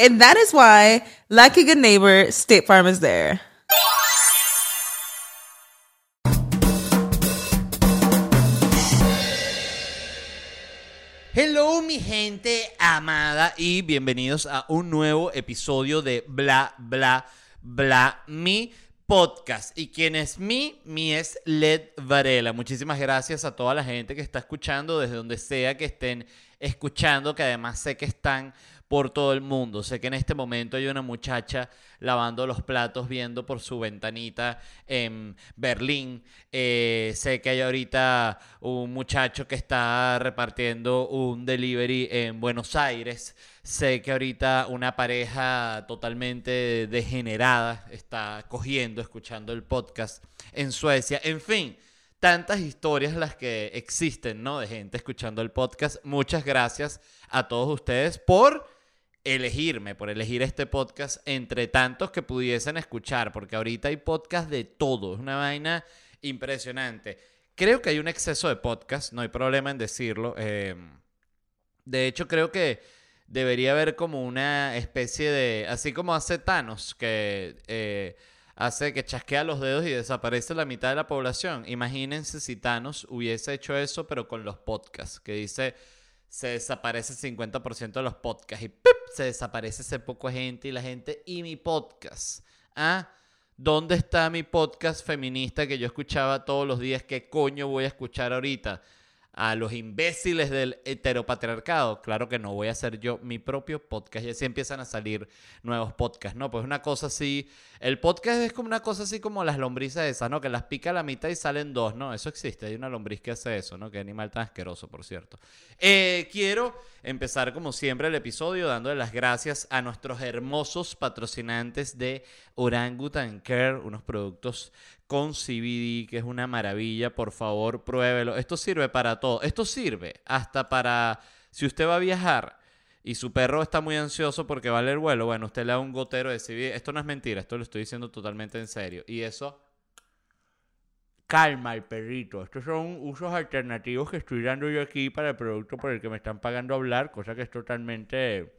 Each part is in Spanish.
And that is why, like a good neighbor, State Farm is there. Hello mi gente amada y bienvenidos a un nuevo episodio de Bla Bla Bla Mi podcast. ¿Y quién es mi? Mi es Led Varela. Muchísimas gracias a toda la gente que está escuchando desde donde sea que estén escuchando, que además sé que están por todo el mundo. Sé que en este momento hay una muchacha lavando los platos viendo por su ventanita en Berlín. Eh, sé que hay ahorita un muchacho que está repartiendo un delivery en Buenos Aires. Sé que ahorita una pareja totalmente degenerada está cogiendo, escuchando el podcast en Suecia. En fin tantas historias las que existen, ¿no? De gente escuchando el podcast. Muchas gracias a todos ustedes por elegirme, por elegir este podcast entre tantos que pudiesen escuchar, porque ahorita hay podcast de todo, es una vaina impresionante. Creo que hay un exceso de podcast, no hay problema en decirlo. Eh, de hecho, creo que debería haber como una especie de, así como hace Thanos, que eh, hace que chasquea los dedos y desaparece la mitad de la población. Imagínense si Thanos hubiese hecho eso, pero con los podcasts, que dice se desaparece el 50% de los podcasts y ¡pip! Se desaparece ese poco gente y la gente y mi podcast. ¿Ah? ¿Dónde está mi podcast feminista que yo escuchaba todos los días? ¿Qué coño voy a escuchar ahorita? A los imbéciles del heteropatriarcado, claro que no voy a hacer yo mi propio podcast y así empiezan a salir nuevos podcasts, ¿no? Pues una cosa así, el podcast es como una cosa así como las lombrices esas, ¿no? Que las pica a la mitad y salen dos, ¿no? Eso existe, hay una lombriz que hace eso, ¿no? Qué animal tan asqueroso, por cierto. Eh, quiero empezar como siempre el episodio dándole las gracias a nuestros hermosos patrocinantes de Orangutan Care, unos productos con CBD, que es una maravilla. Por favor, pruébelo. Esto sirve para todo. Esto sirve hasta para si usted va a viajar y su perro está muy ansioso porque vale el vuelo. Bueno, usted le da un gotero de CBD. Esto no es mentira, esto lo estoy diciendo totalmente en serio. Y eso calma al perrito. Estos son usos alternativos que estoy dando yo aquí para el producto por el que me están pagando hablar, cosa que es totalmente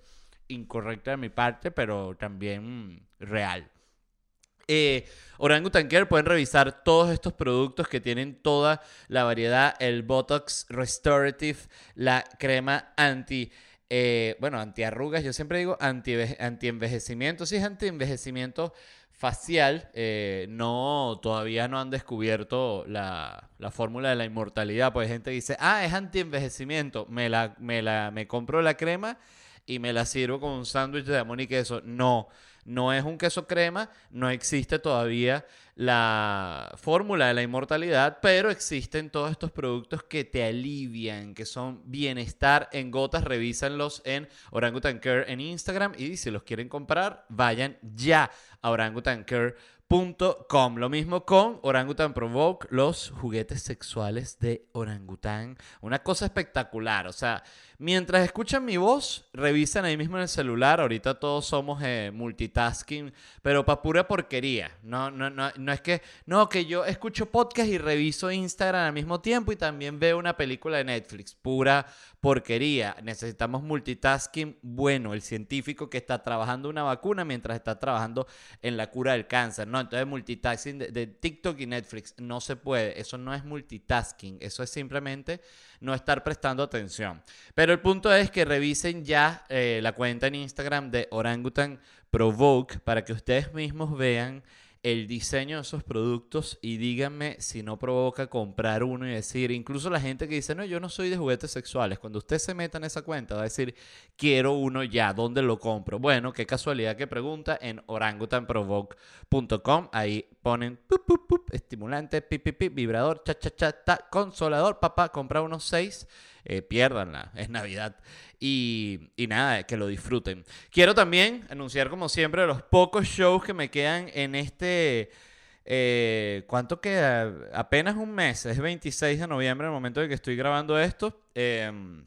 incorrecta de mi parte, pero también real. Eh, Orangutan pueden revisar todos estos productos que tienen toda la variedad, el Botox Restorative, la crema anti... Eh, bueno, antiarrugas, yo siempre digo anti-envejecimiento, sí es anti-envejecimiento facial, eh, no, todavía no han descubierto la, fórmula de la inmortalidad, pues gente dice, ah, es anti-envejecimiento, me, la, me, la, me compro la crema y me la sirvo con un sándwich de jamón y queso, no, no es un queso crema, no existe todavía la fórmula de la inmortalidad, pero existen todos estos productos que te alivian, que son bienestar en gotas. Revísenlos en Orangutan Care en Instagram y si los quieren comprar, vayan ya a Orangutan Care Com. Lo mismo con Orangutan Provoke, los juguetes sexuales de orangután. Una cosa espectacular. O sea, mientras escuchan mi voz, revisan ahí mismo en el celular. Ahorita todos somos eh, multitasking, pero para pura porquería. No, no, no, no es que, no, que yo escucho podcast y reviso Instagram al mismo tiempo y también veo una película de Netflix. Pura porquería. Necesitamos multitasking bueno, el científico que está trabajando una vacuna mientras está trabajando en la cura del cáncer. No, entonces multitasking de, TikTok y Netflix no se puede. Eso no es multitasking. Eso es simplemente no estar prestando atención. Pero el punto es que revisen ya eh, la cuenta en Instagram de Orangutan Provoke para que ustedes mismos vean el diseño de esos productos y díganme si no provoca comprar uno y decir, incluso la gente que dice, no, yo no soy de juguetes sexuales, cuando usted se meta en esa cuenta va a decir, quiero uno ya, ¿dónde lo compro? Bueno, qué casualidad que pregunta en orangutanprovoke.com, ahí ponen estimulante, vibrador, cha, cha, cha, ta, consolador, papá, compra unos seis, eh, piérdanla, es Navidad. Y, y, nada, que lo disfruten. Quiero también anunciar, como siempre, los pocos shows que me quedan en este... Eh, ¿Cuánto queda? Apenas un mes, es 26 de noviembre, el momento en que estoy grabando esto. Em,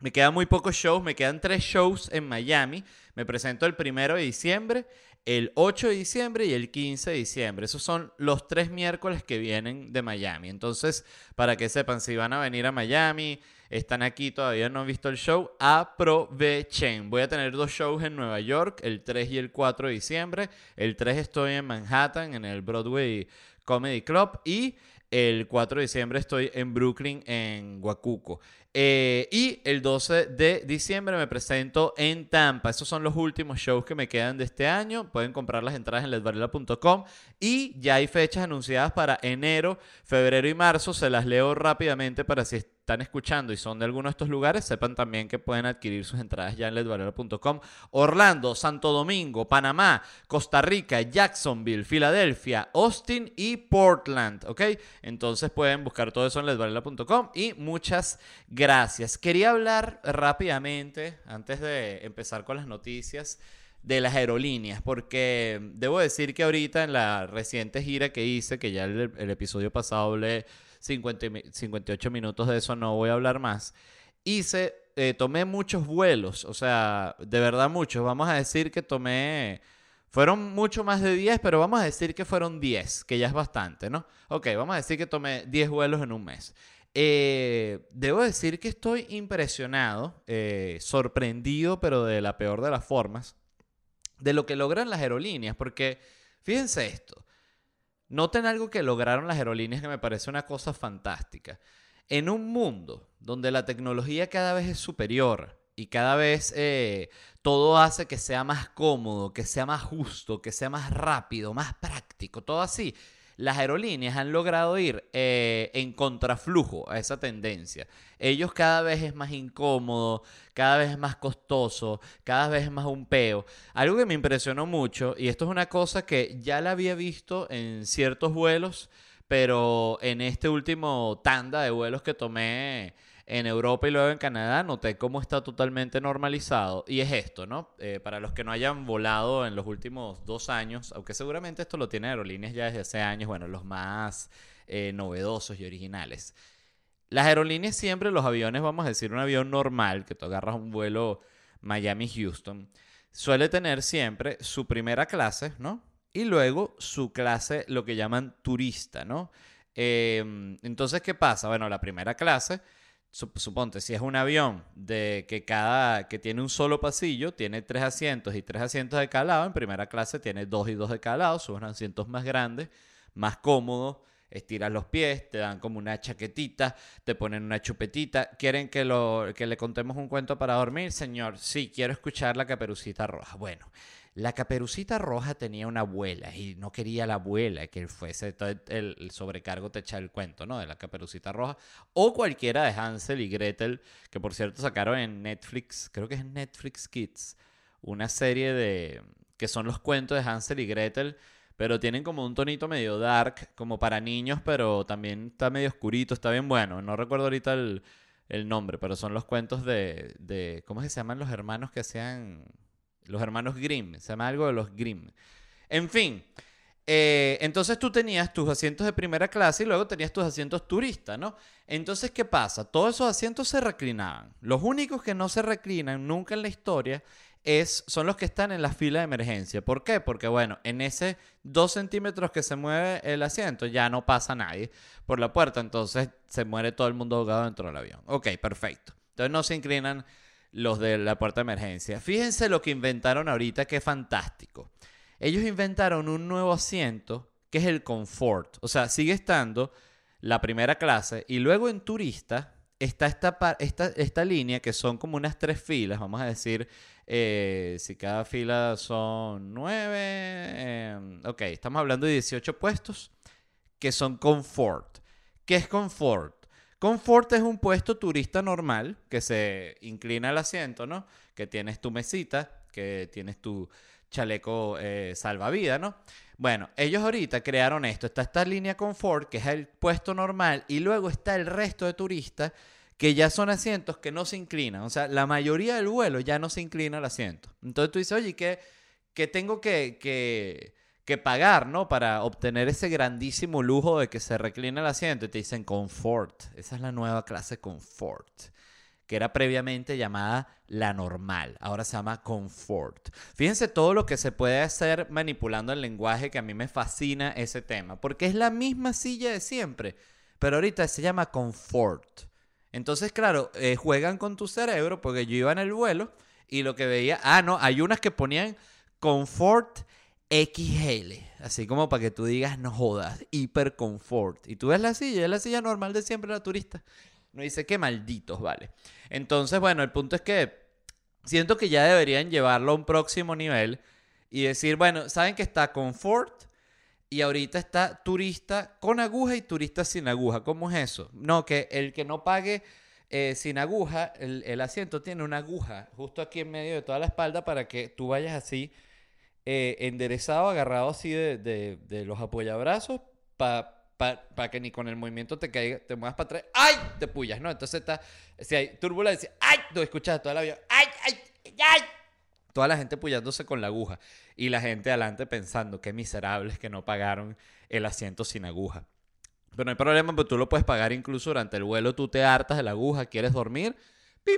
me quedan muy pocos shows, me quedan tres shows en Miami. Me presento el primero de diciembre, el 8 de diciembre y el 15 de diciembre. Esos son los tres miércoles que vienen de Miami. Entonces, para que sepan, si van a venir a Miami, están aquí, todavía no han visto el show, aprovechen. Voy a tener dos shows en Nueva York, el 3 y el 4 de diciembre. El 3 estoy en Manhattan, en el Broadway Comedy Club. Y el 4 de diciembre estoy en Brooklyn, en Huacuco. Eh, y el 12 de diciembre me presento en Tampa. Esos son los últimos shows que me quedan de este año. Pueden comprar las entradas en ledvarela.com. Y ya hay fechas anunciadas para enero, febrero y marzo. Se las leo rápidamente para si están escuchando y son de alguno de estos lugares, sepan también que pueden adquirir sus entradas ya en ledvarela.com. Orlando, Santo Domingo, Panamá, Costa Rica, Jacksonville, Filadelfia, Austin y Portland. ¿Ok? Entonces pueden buscar todo eso en ledvarela.com. Y muchas Gracias. Quería hablar rápidamente, antes de empezar con las noticias, de las aerolíneas, porque debo decir que ahorita en la reciente gira que hice, que ya el, episodio pasado hablé 58 minutos de eso, no voy a hablar más, hice, eh, tomé muchos vuelos, o sea, de verdad muchos, vamos a decir que tomé... Fueron mucho más de 10, pero vamos a decir que fueron 10, que ya es bastante, ¿no? Ok, vamos a decir que tomé 10 vuelos en un mes. Eh, debo decir que estoy impresionado, eh, sorprendido, pero de la peor de las formas, de lo que logran las aerolíneas, porque fíjense esto, noten algo que lograron las aerolíneas que me parece una cosa fantástica. En un mundo donde la tecnología cada vez es superior y cada vez eh, todo hace que sea más cómodo, que sea más justo, que sea más rápido, más práctico, todo así las aerolíneas han logrado ir eh, en contraflujo a esa tendencia. Ellos cada vez es más incómodo, cada vez es más costoso, cada vez es más un peo. Algo que me impresionó mucho, y esto es una cosa que ya la había visto en ciertos vuelos, pero en este último tanda de vuelos que tomé en Europa y luego en Canadá noté cómo está totalmente normalizado. Y es esto, ¿no? Eh, para los que no hayan volado en los últimos dos años, aunque seguramente esto lo tiene aerolíneas ya desde hace años, bueno, los más eh, novedosos y originales. Las aerolíneas siempre, los aviones, vamos a decir, un avión normal, que tú agarras un vuelo Miami-Houston, suele tener siempre su primera clase, ¿no? Y luego su clase, lo que llaman turista, ¿no? Eh, entonces, ¿qué pasa? Bueno, la primera clase suponte, si es un avión de que cada que tiene un solo pasillo, tiene tres asientos y tres asientos de cada lado, en primera clase tiene dos y dos de cada lado, son asientos más grandes, más cómodos, estiras los pies, te dan como una chaquetita, te ponen una chupetita. ¿Quieren que, lo, que le contemos un cuento para dormir, señor? Sí, quiero escuchar la caperucita roja. Bueno, la caperucita roja tenía una abuela y no quería la abuela que fuese el, sobrecargo te echa el cuento, ¿no? De la caperucita roja. O cualquiera de Hansel y Gretel, que por cierto sacaron en Netflix, creo que es Netflix Kids, una serie de. que son los cuentos de Hansel y Gretel, pero tienen como un tonito medio dark, como para niños, pero también está medio oscurito, está bien bueno. No recuerdo ahorita el, el nombre, pero son los cuentos de, de. ¿Cómo se llaman los hermanos que hacían los hermanos Grimm, se llama algo de los Grimm. En fin, Eh, entonces tú tenías tus asientos de primera clase y luego tenías tus asientos turistas, ¿no? Entonces, ¿qué pasa? Todos esos asientos se reclinaban. Los únicos que no se reclinan nunca en la historia es, son los que están en la fila de emergencia. ¿Por qué? Porque, bueno, en ese dos centímetros que se mueve el asiento ya no pasa nadie por la puerta, entonces se muere todo el mundo ahogado dentro del avión. Ok, perfecto. Entonces no se inclinan los de la puerta de emergencia. Fíjense lo que inventaron ahorita, que fantástico ellos inventaron un nuevo asiento que es el Comfort. O sea, sigue estando la primera clase y luego en turista está esta, esta, esta línea que son como unas tres filas, vamos a decir, eh, si cada fila son nueve, em, ok, estamos hablando de 18 puestos que son Comfort. ¿Qué es Comfort? Comfort es un puesto turista normal que se inclina el asiento, ¿no? Que tienes tu mesita, que tienes tu chaleco eh, salvavidas, ¿no? Bueno, ellos ahorita crearon esto. Está esta línea confort, que es el puesto normal, y luego está el resto de turistas que ya son asientos que no se inclinan. O sea, la mayoría del vuelo ya no se inclina el asiento. Entonces tú dices, oye, ¿qué, qué tengo que, que, que, pagar, ¿no? Para obtener ese grandísimo lujo de que se recline el asiento. Y te dicen confort. Esa es la nueva clase confort que era previamente llamada la normal, ahora se llama confort. Fíjense todo lo que se puede hacer manipulando el lenguaje, que a mí me fascina ese tema, porque es la misma silla de siempre, pero ahorita se llama confort. Entonces, claro, eh, juegan con tu cerebro, porque yo iba en el vuelo y lo que veía, ah, no, hay unas que ponían confort XL, así como para que tú digas, no jodas, hiper confort. Y tú ves la silla, es la silla normal de siempre, la turista. No dice que malditos, vale. Entonces, bueno, el punto es que siento que ya deberían llevarlo a un próximo nivel y decir, bueno, saben que está Comfort y ahorita está turista con aguja y turista sin aguja. ¿Cómo es eso? No, que el que no pague eh, sin aguja, el, asiento tiene una aguja justo aquí en medio de toda la espalda para que tú vayas así eh, enderezado, agarrado así de, de los apoyabrazos para para que ni con el movimiento te caiga, te muevas para atrás, ¡ay! Te puyas, ¿no? Entonces está, si hay turbulencia, ¡ay! Tú escuchas toda la vida, ¡ay! ¡ay! ¡ay! Toda la gente puyándose con la aguja y la gente adelante pensando, qué miserables que no pagaron el asiento sin aguja. Pero no hay problema, porque tú lo puedes pagar incluso durante el vuelo, tú te hartas de la aguja, quieres dormir,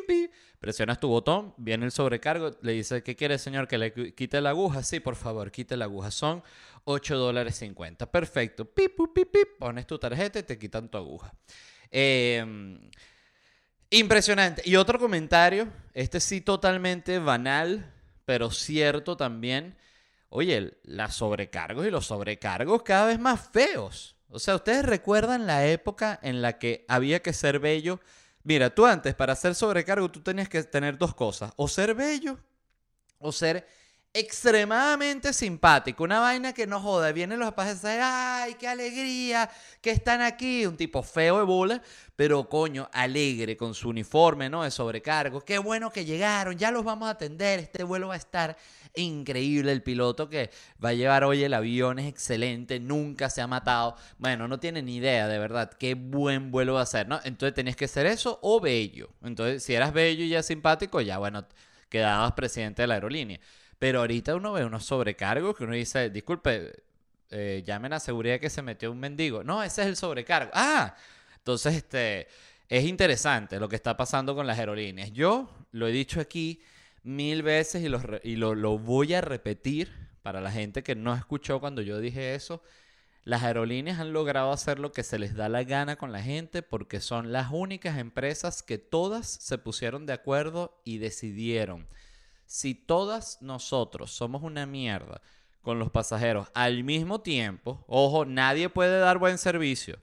pim, presionas tu botón, viene el sobrecargo, le dice, ¿qué quiere señor? Que le quite la aguja. Sí, por favor, quite la aguja. Son 8 dólares 50. Perfecto. Pip, pip, pip, pones tu tarjeta y te quitan tu aguja. Em, impresionante. Y otro comentario, este sí totalmente banal, pero cierto también. Oye, las sobrecargos y los sobrecargos cada vez más feos. O sea, ¿ustedes recuerdan la época en la que había que ser bello Mira, tú antes para hacer sobrecargo tú tenías que tener dos cosas, o ser bello o ser extremadamente simpático, una vaina que no joda, vienen los pasajeros, ay, qué alegría que están aquí, un tipo feo de bola, pero coño, alegre con su uniforme, ¿no? De sobrecargo, qué bueno que llegaron, ya los vamos a atender, este vuelo va a estar increíble, el piloto que va a llevar hoy el avión es excelente, nunca se ha matado, bueno, no tiene ni idea, de verdad, qué buen vuelo va a ser, ¿no? Entonces tenías que ser eso o bello, entonces si eras bello y ya simpático, ya bueno, quedabas presidente de la aerolínea. Pero ahorita uno ve unos sobrecargos que uno dice, disculpe, eh, llamen a seguridad que se metió un mendigo. No, ese es el sobrecargo. Ah, entonces este, es interesante lo que está pasando con las aerolíneas. Yo lo he dicho aquí mil veces y, lo, y lo, lo voy a repetir para la gente que no escuchó cuando yo dije eso. Las aerolíneas han logrado hacer lo que se les da la gana con la gente porque son las únicas empresas que todas se pusieron de acuerdo y decidieron si todas nosotros somos una mierda con los pasajeros al mismo tiempo, ojo, nadie puede dar buen servicio.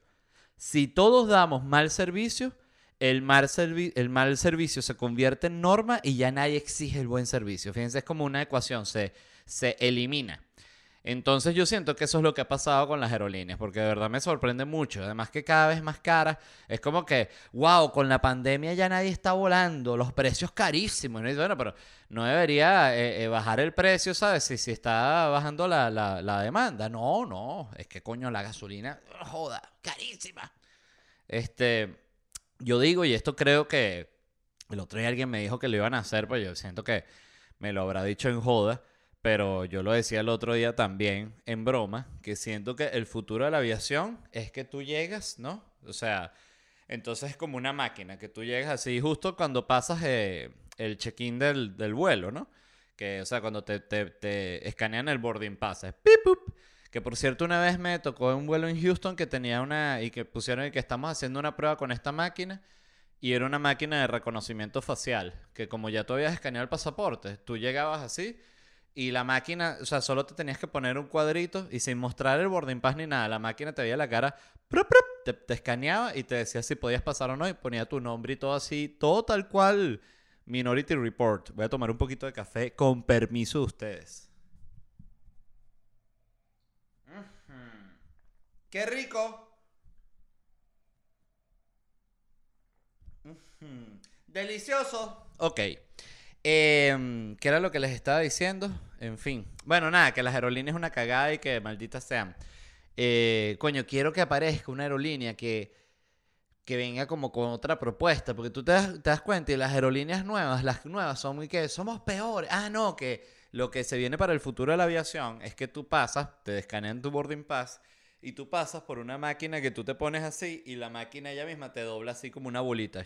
Si todos damos mal servicio, el mal, el mal servicio se convierte en norma y ya nadie exige el buen servicio. Fíjense, es como una ecuación, se, se elimina. Entonces yo siento que eso es lo que ha pasado con las aerolíneas, porque de verdad me sorprende mucho. Además que cada vez más caras. Es como que, wow, con la pandemia ya nadie está volando, los precios carísimos. Y bueno, pero no debería eh, eh, bajar el precio, ¿sabes? Si, si está bajando la, la, demanda. No, no, es que coño, la gasolina, joda, carísima. Este, yo digo, y esto creo que el otro día alguien me dijo que lo iban a hacer, pues yo siento que me lo habrá dicho en joda pero yo lo decía el otro día también en broma, que siento que el futuro de la aviación es que tú llegas, ¿no? O sea, entonces es como una máquina, que tú llegas así justo cuando pasas eh, el check-in del, vuelo, ¿no? Que, o sea, cuando te, escanean el boarding pass, pip, pup. Que por cierto, una vez me tocó un vuelo en Houston que tenía una. y que pusieron que estamos haciendo una prueba con esta máquina. Y era una máquina de reconocimiento facial. Que como ya tú habías escaneado el pasaporte, tú llegabas así. Y la máquina, o sea, solo te tenías que poner un cuadrito y sin mostrar el boarding pass ni nada, la máquina te veía la cara, prup, prup, te, te escaneaba y te decía si podías pasar o no y ponía tu nombre y todo así, todo tal cual Minority Report. Voy a tomar un poquito de café con permiso de ustedes. ¡Qué rico! Delicioso. Ok. Em, ¿Qué era lo que les estaba diciendo? En fin. Bueno, nada, que las aerolíneas es una cagada y que malditas sean. Eh, coño, quiero que aparezca una aerolínea que, que venga como con otra propuesta, porque tú te das, te das cuenta y las aerolíneas nuevas, las nuevas son muy que somos peores. Ah, no, que lo que se viene para el futuro de la aviación es que tú pasas, te escanean tu boarding pass y tú pasas por una máquina que tú te pones así y la máquina ella misma te dobla así como una bolita,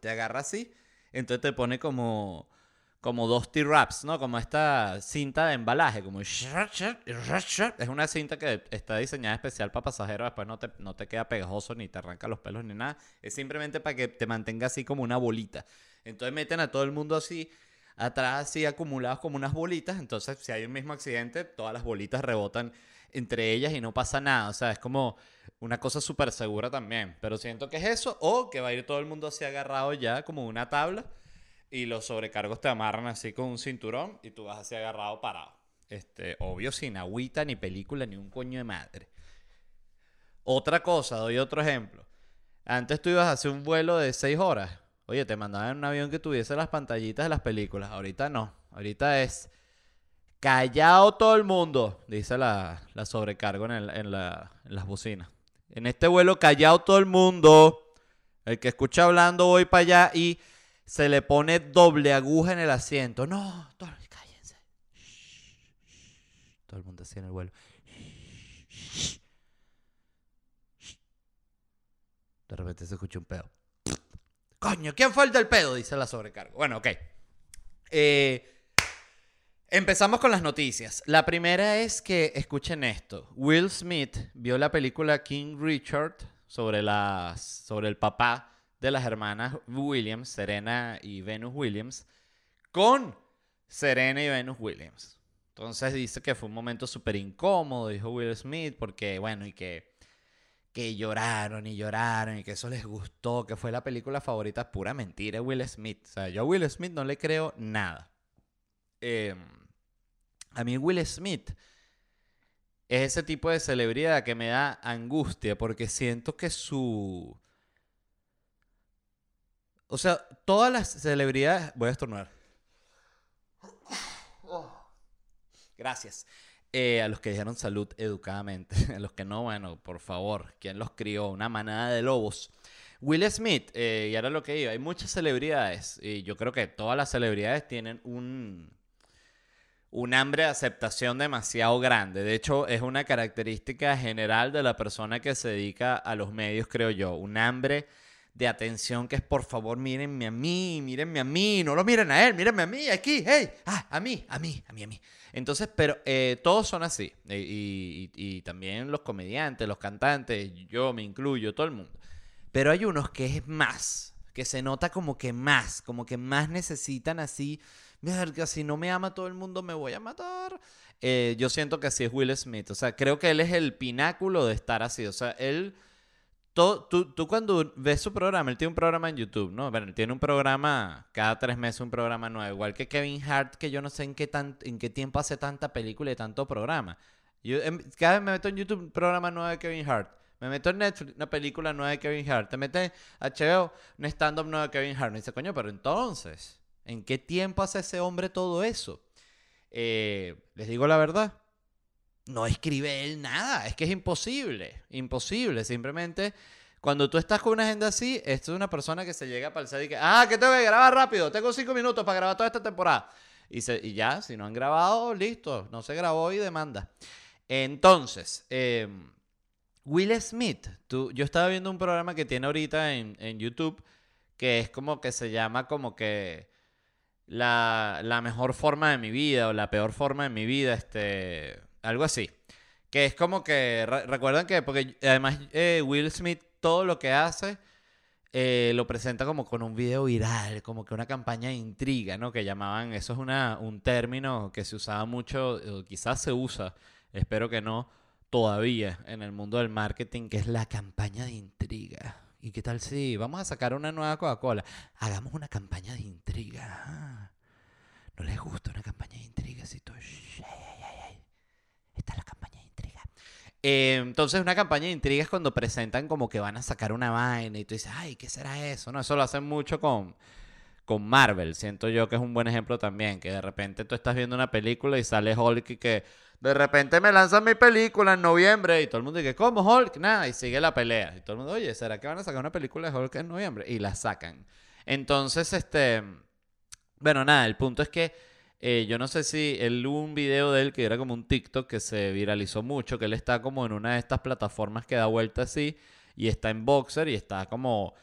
te agarra así, entonces te pone como como dos T-Raps, ¿no? Como esta cinta de embalaje, como es una cinta que está diseñada especial para pasajeros, después no te, no te queda pegajoso ni te arranca los pelos ni nada, es simplemente para que te mantenga así como una bolita. Entonces meten a todo el mundo así, atrás así acumulados como unas bolitas, entonces si hay un mismo accidente, todas las bolitas rebotan entre ellas y no pasa nada, o sea, es como una cosa súper segura también, pero siento que es eso, o que va a ir todo el mundo así agarrado ya como una tabla y los sobrecargos te amarran así con un cinturón y tú vas así agarrado parado. Este, obvio, sin agüita, ni película, ni un coño de madre. Otra cosa, doy otro ejemplo. Antes tú ibas a hacer un vuelo de 6 horas. Oye, te mandaban en un avión que tuviese las pantallitas de las películas. Ahorita no. Ahorita es callado todo el mundo, dice la, la sobrecargo en, el- en la- en las bocinas. En este vuelo, callado todo el mundo. El que escucha hablando, voy para allá y se le pone doble aguja en el asiento. No, todo- cállense. Todo el mundo así en el vuelo. De repente se escucha un pedo. Coño, ¿quién fue el del pedo? Dice la sobrecargo. Bueno, ok. Eh, empezamos con las noticias. La primera es que, escuchen esto. Will Smith vio la película King Richard sobre, las, sobre el papá de las hermanas Williams, Serena y Venus Williams, con Serena y Venus Williams. Entonces dice que fue un momento súper incómodo, dijo Will Smith, porque, bueno, y que, que lloraron y lloraron y que eso les gustó, que fue la película favorita, pura mentira, Will Smith. O sea, yo a Will Smith no le creo nada. Eh, a mí Will Smith es ese tipo de celebridad que me da angustia porque siento que su... O sea, todas las celebridades... Voy a estornudar. Gracias. Eh, a los que dijeron salud educadamente. A los que no, bueno, por favor. ¿Quién los crió? Una manada de lobos. Will Smith, eh, y ahora lo que digo, hay muchas celebridades. Y yo creo que todas las celebridades tienen un, un hambre de aceptación demasiado grande. De hecho, es una característica general de la persona que se dedica a los medios, creo yo. Un hambre de atención que es, por favor, mírenme a mí, mírenme a mí, no lo miren a él, mírenme a mí, aquí, hey, ah, a mí, a mí, a mí, a mí. Entonces, pero eh, todos son así. Y, y- y también los comediantes, los cantantes, yo me incluyo, todo el mundo. Pero hay unos que es más, que se nota como que más, como que más necesitan así, verga, si no me ama todo el mundo me voy a matar. Eh, yo siento que así es Will Smith, o sea, creo que él es el pináculo de estar así, o sea, él... to- tú, tú cuando ves su programa, él tiene un programa en YouTube, ¿no? Bueno, él tiene un programa, cada tres meses un programa nuevo, igual que Kevin Hart, que yo no sé en qué, tan, en qué tiempo hace tanta película y tanto programa. Yo, em, cada vez me meto en YouTube un programa nuevo de Kevin Hart. Me meto en Netflix, una película nueva de Kevin Hart. Te metes en HBO, un stand-up nuevo de Kevin Hart. Me dice, coño, pero entonces, ¿en qué tiempo hace ese hombre todo eso? Eh, les digo la verdad, no escribe él nada. Es que es imposible. Imposible. Simplemente, cuando tú estás con una agenda así, esto es una persona que se llega el set y que, ah, que tengo que grabar rápido. Tengo cinco minutos para grabar toda esta temporada. Y, se, y ya, si no han grabado, listo, no se grabó y demanda. Entonces, eh, Will Smith, tú, yo estaba viendo un programa que tiene ahorita en, en YouTube que es como que se llama como que la, la mejor forma de mi vida o la peor forma de mi vida, este, algo así. Que es como que, re- recuerdan que, porque además eh, Will Smith todo lo que hace eh, lo presenta como con un video viral, como que una campaña de intriga, ¿no? Que llamaban, eso es una, un término que se usaba mucho, quizás se usa, espero que no, todavía en el mundo del marketing, que es la campaña de intriga. ¿Y qué tal si vamos a sacar una nueva Coca-Cola? Hagamos una campaña de intriga. Ah, ¿No les gusta una campaña de intriga? Si tú, "Shh, ay, ay, ay, ay". Esta es la campaña de intriga. Eh, entonces, una campaña de intriga es cuando presentan como que van a sacar una vaina y tú dices, ay, ¿qué será eso? No, eso lo hacen mucho con, con Marvel. Siento yo que es un buen ejemplo también, que de repente tú estás viendo una película y sale Hulk y que de repente me lanzan mi película en noviembre y todo el mundo dice, ¿cómo Hulk? Nada, y sigue la pelea. Y todo el mundo, oye, ¿será que van a sacar una película de Hulk en noviembre? Y la sacan. Entonces, este... Bueno, nada, el punto es que eh, yo no sé si él hubo un video de él que era como un TikTok que se viralizó mucho, que él está como en una de estas plataformas que da vuelta así y está en boxer y está como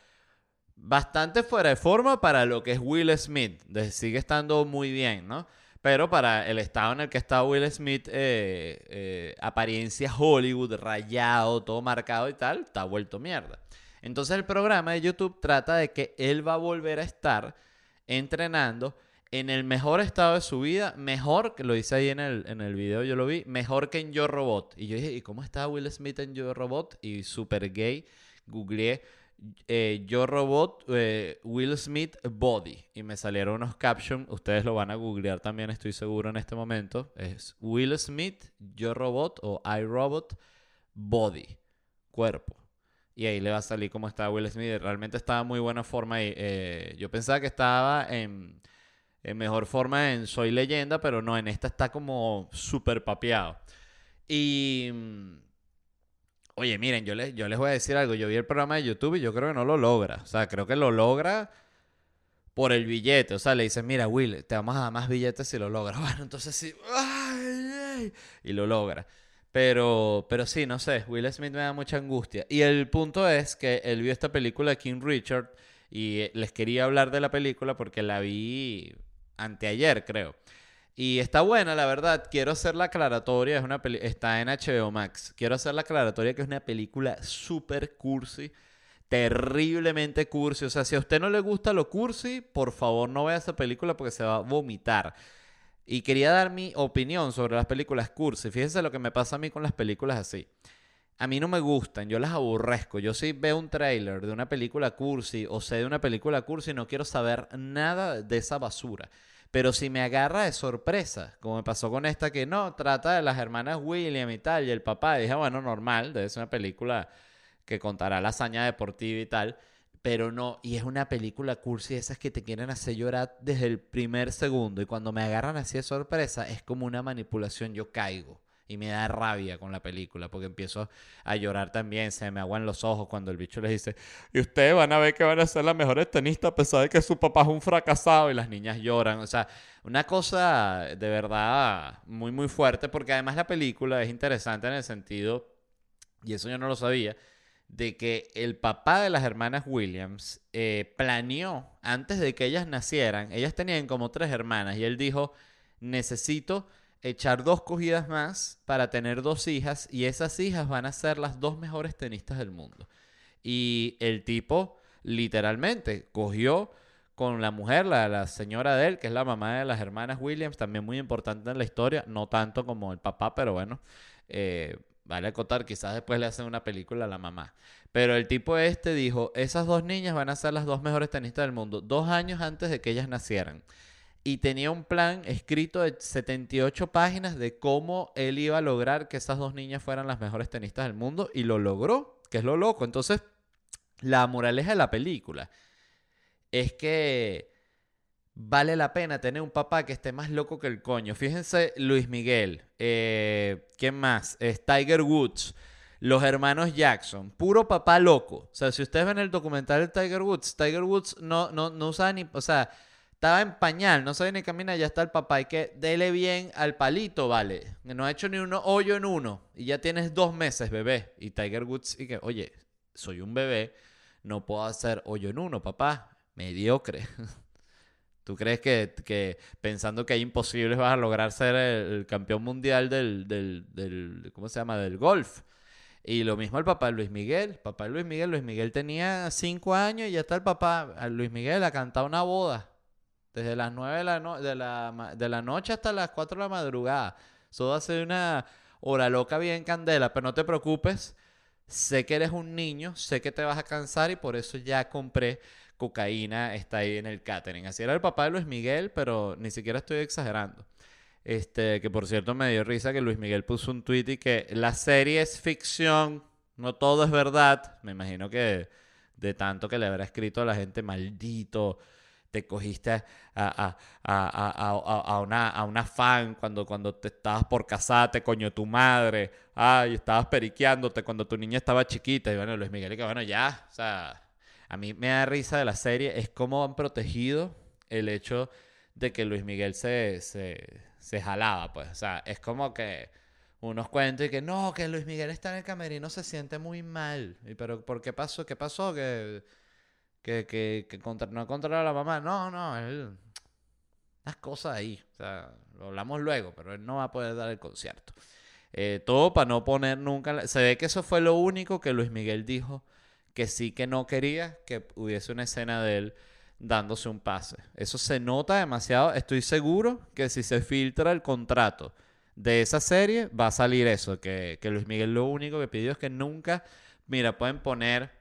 bastante fuera de forma para lo que es Will Smith. Sigue estando muy bien, ¿no? Pero para el estado en el que está Will Smith, eh, eh, apariencia Hollywood, rayado, todo marcado y tal, está vuelto mierda. Entonces el programa de YouTube trata de que él va a volver a estar entrenando en el mejor estado de su vida, mejor, que lo dice ahí en el, en el video, yo lo vi, mejor que en Yo Robot. Y yo dije, ¿y cómo está Will Smith en Yo Robot? Y super gay, googleé eh, Yo Robot, eh, Will Smith Body. Y me salieron unos captions, ustedes lo van a googlear también, estoy seguro en este momento. Es Will Smith, Yo Robot o iRobot Body, cuerpo. Y ahí le va a salir cómo está Will Smith. Realmente estaba muy buena forma. Y, eh, yo pensaba que estaba en, en mejor forma en Soy Leyenda, pero no, en esta está como súper papeado. Y. mm, Oye, miren, yo les, yo les voy a decir algo. Yo vi el programa de YouTube y yo creo que no lo logra. O sea, creo que lo logra por el billete. O sea, le dicen, mira, Will, te vamos a dar más billetes si lo logras. Bueno, entonces sí. y lo logra. Pero, pero sí, no sé, Will Smith me da mucha angustia. Y el punto es que él vio esta película de King Richard y eh, les quería hablar de la película porque la vi anteayer, creo. Y está buena, la verdad. Quiero hacer la aclaratoria. Es una está en HBO Max. Quiero hacer la aclaratoria que es una película súper cursi. Terriblemente cursi. O sea, si a usted no le gusta lo cursi, por favor no vea esa película porque se va a vomitar. Y quería dar mi opinión sobre las películas cursi. Fíjense lo que me pasa a mí con las películas así. A mí no me gustan, yo las aborrezco. Yo si veo un tráiler de una película cursi o sé de una película cursi, no quiero saber nada de esa basura. Pero si me agarra de sorpresa, como me pasó con esta que no, trata de las hermanas William y tal, y el papá, y dije, bueno, normal, debe ser una película que contará la hazaña deportiva y tal, pero no, y es una película cursi de esas que te quieren hacer llorar desde el primer segundo, y cuando me agarran así de sorpresa, es como una manipulación, yo caigo. Y me da rabia con la película, porque empiezo a llorar también, se me aguan los ojos cuando el bicho les dice, y ustedes van a ver que van a ser las mejores tenistas a pesar de que su papá es un fracasado y las niñas lloran. O sea, una cosa de verdad muy, muy fuerte, porque además la película es interesante en el sentido, y eso yo no lo sabía, de que el papá de las hermanas Williams eh, planeó antes de que ellas nacieran, ellas tenían como tres hermanas, y él dijo, necesito echar dos cogidas más para tener dos hijas y esas hijas van a ser las dos mejores tenistas del mundo. Y el tipo literalmente cogió con la mujer, la, señora de él, que es la mamá de las hermanas Williams, también muy importante en la historia, no tanto como el papá, pero bueno, eh, vale acotar, quizás después le hacen una película a la mamá. Pero el tipo este dijo, esas dos niñas van a ser las dos mejores tenistas del mundo, dos años antes de que ellas nacieran y tenía un plan escrito de 78 páginas de cómo él iba a lograr que esas dos niñas fueran las mejores tenistas del mundo y lo logró, que es lo loco. Entonces, la moraleja de la película es que vale la pena tener un papá que esté más loco que el coño. Fíjense, Luis Miguel, eh, ¿quién más? Es Tiger Woods. Los hermanos Jackson, puro papá loco. O sea, si ustedes ven el documental de Tiger Woods, Tiger Woods no, no, no usa ni. O sea, Estaba en pañal, no sabe ni caminar, ya está el papá. Y que dele bien al palito, vale. No ha hecho ni un hoyo en uno. Y ya tienes dos meses, bebé. Y Tiger Woods, y que, oye, soy un bebé, no puedo hacer hoyo en uno, papá. Mediocre. ¿Tú crees que, pensando que hay imposibles vas a lograr ser el, campeón mundial del, del, del, ¿cómo se llama? Del golf. Y lo mismo el papá de Luis Miguel. Papá de Luis Miguel, Luis Miguel tenía cinco años y ya está el papá. Luis Miguel ha cantado una boda. Desde las 9 de la, de, la, de la noche hasta las 4 de la madrugada. Eso ser una hora loca bien candela, pero no te preocupes. Sé que eres un niño, sé que te vas a cansar y por eso ya compré cocaína, está ahí en el catering. Así era el papá de Luis Miguel, pero ni siquiera estoy exagerando. Este, que por cierto me dio risa que Luis Miguel puso un tweet y que la serie es ficción, no todo es verdad. Me imagino que de tanto que le habrá escrito a la gente, maldito, te cogiste a, una, a una fan cuando, cuando te estabas por casarte, coño, tu madre, ay, estabas periqueándote cuando tu niña estaba chiquita. Y bueno, Luis Miguel, que bueno, ya, o sea, a mí me da risa de la serie, es cómo han protegido el hecho de que Luis Miguel se, se, se jalaba, pues, o sea, es como que unos cuentos y que no, que Luis Miguel está en el camerino, se siente muy mal. ¿Y pero por qué pasó? ¿Qué pasó? Que que, que, que contra, no controla a la mamá. No, no, él. Las cosas ahí. O sea, lo hablamos luego, pero él no va a poder dar el concierto. Eh, todo para no poner nunca. Se ve que eso fue lo único que Luis Miguel dijo que sí que no quería que hubiese una escena de él dándose un pase. Eso se nota demasiado. Estoy seguro que si se filtra el contrato de esa serie, va a salir eso. Que, que Luis Miguel lo único que pidió es que nunca. Mira, pueden poner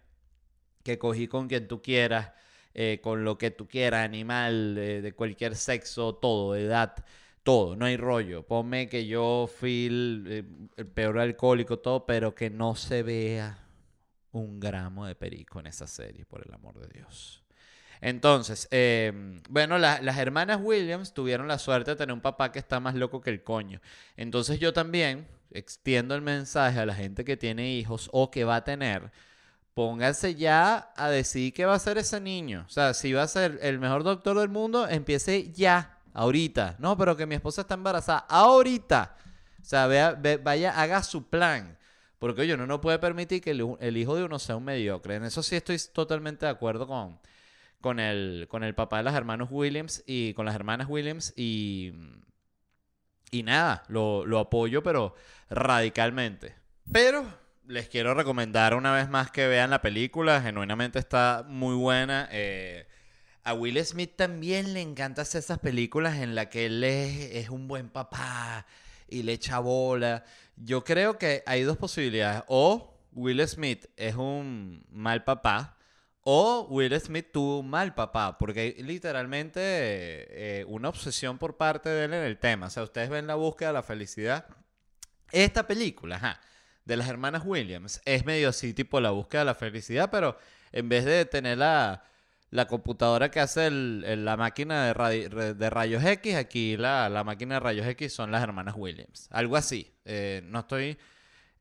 que cogí con quien tú quieras, eh, con lo que tú quieras, animal, de cualquier sexo, todo, edad, todo, no hay rollo. Ponme que yo fui el, el, peor alcohólico, todo, pero que no se vea un gramo de perico en esa serie, por el amor de Dios. Entonces, em, bueno, las hermanas Williams tuvieron la suerte de tener un papá que está más loco que el coño. Entonces yo también extiendo el mensaje a la gente que tiene hijos o que va a tener pónganse ya a decidir qué va a ser ese niño. O sea, si va a ser el mejor doctor del mundo, empiece ya, ahorita. No, pero que mi esposa está embarazada, ahorita. O sea, vea, vaya, haga su plan. Porque, oye, uno no puede permitir que el, hijo de uno sea un mediocre. En eso sí estoy totalmente de acuerdo con, con, el, con el papá de las hermanos Williams y con las hermanas Williams. Y, y nada, lo, lo apoyo, pero radicalmente. Pero les quiero recomendar una vez más que vean la película. Genuinamente está muy buena. Eh, a Will Smith también le encanta hacer esas películas en las que él es, un buen papá y le echa bola. Yo creo que hay dos posibilidades. O Will Smith es un mal papá. O Will Smith tuvo un mal papá, porque hay literalmente eh, una obsesión por parte de él en el tema. O sea, ustedes ven la búsqueda de la felicidad. Esta película, ajá de las hermanas Williams es medio así, tipo la búsqueda de la felicidad, pero en vez de tener la, computadora que hace la máquina de, de, rayos X, aquí la, máquina de rayos X son las hermanas Williams. Algo así. Eh, no estoy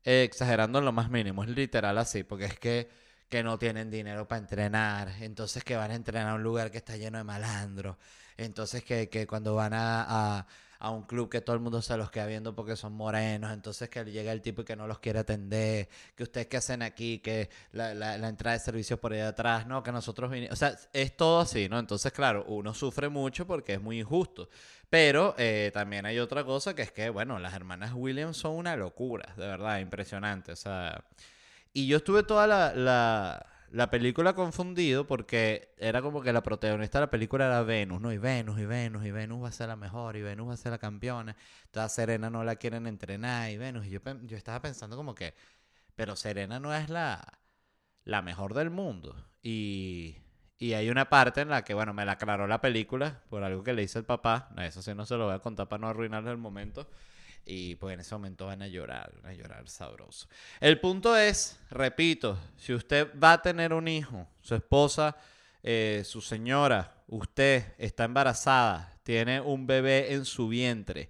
exagerando en lo más mínimo, es literal así, porque es que, que no tienen dinero para entrenar, entonces que van a entrenar a un lugar que está lleno de malandros, entonces que, que cuando van a un club que todo el mundo se los queda viendo porque son morenos, entonces que llega el tipo y que no los quiere atender, que ustedes qué hacen aquí, que la, la, entrada de servicio por ahí atrás, no, que nosotros vinimos, o sea, es todo así, ¿no? Entonces, claro, uno sufre mucho porque es muy injusto, pero eh, también hay otra cosa que es que, bueno, las hermanas Williams son una locura, de verdad, impresionante, o sea, y yo estuve toda la la película confundido porque era como que la protagonista de la película era Venus, ¿no? Y Venus, y Venus, y Venus va a ser la mejor, y Venus va a ser la campeona. Entonces Serena no la quieren entrenar, y Venus. Y yo, yo estaba pensando como que, pero Serena no es la, la mejor del mundo. Y, y hay una parte en la que, bueno, me la aclaró la película por algo que le hice el papá. Eso sí no se lo voy a contar para no arruinarle el momento. Y pues en ese momento van a llorar, van a llorar sabroso. El punto es, repito, si usted va a tener un hijo, su esposa, eh, su señora, usted está embarazada, tiene un bebé en su vientre,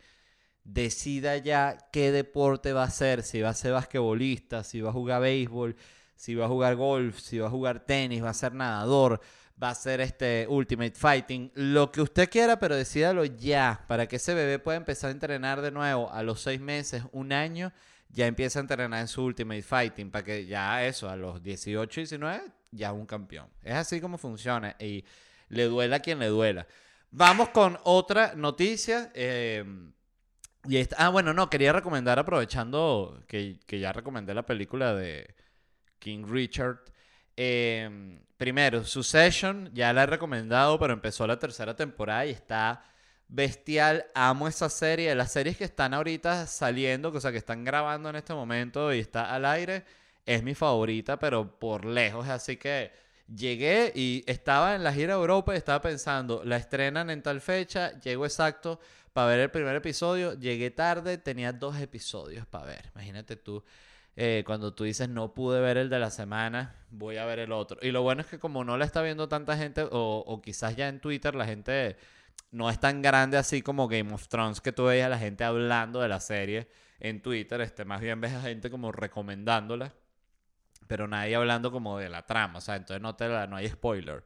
decida ya qué deporte va a hacer, si va a ser basquetbolista, si va a jugar béisbol, si va a jugar golf, si va a jugar tenis, va a ser nadador, va a ser este Ultimate Fighting, lo que usted quiera, pero decídalo ya, para que ese bebé pueda empezar a entrenar de nuevo a los seis meses, un año, ya empieza a entrenar en su Ultimate Fighting, para que ya eso, a los 18, 19, ya un campeón. Es así como funciona y le duela a quien le duela. Vamos con otra noticia. eh, y esta- ah, bueno, no, quería recomendar, aprovechando que, que ya recomendé la película de King Richard. Eh, primero, Succession, ya la he recomendado, pero empezó la tercera temporada y está bestial. Amo esa serie. Las series que están ahorita saliendo, o sea, que están grabando en este momento y está al aire, es mi favorita, pero por lejos. Así que llegué y estaba en la gira Europa y estaba pensando, la estrenan en tal fecha, llego exacto para ver el primer episodio, llegué tarde, tenía dos episodios para ver. Imagínate tú. Eh, cuando tú dices no pude ver el de la semana, voy a ver el otro. Y lo bueno es que como no la está viendo tanta gente, o, quizás ya en Twitter la gente no es tan grande así como Game of Thrones que tú veías a la gente hablando de la serie en Twitter, este, más bien ves a gente como recomendándola, pero nadie hablando como de la trama, o sea, entonces no, te la- no hay spoiler.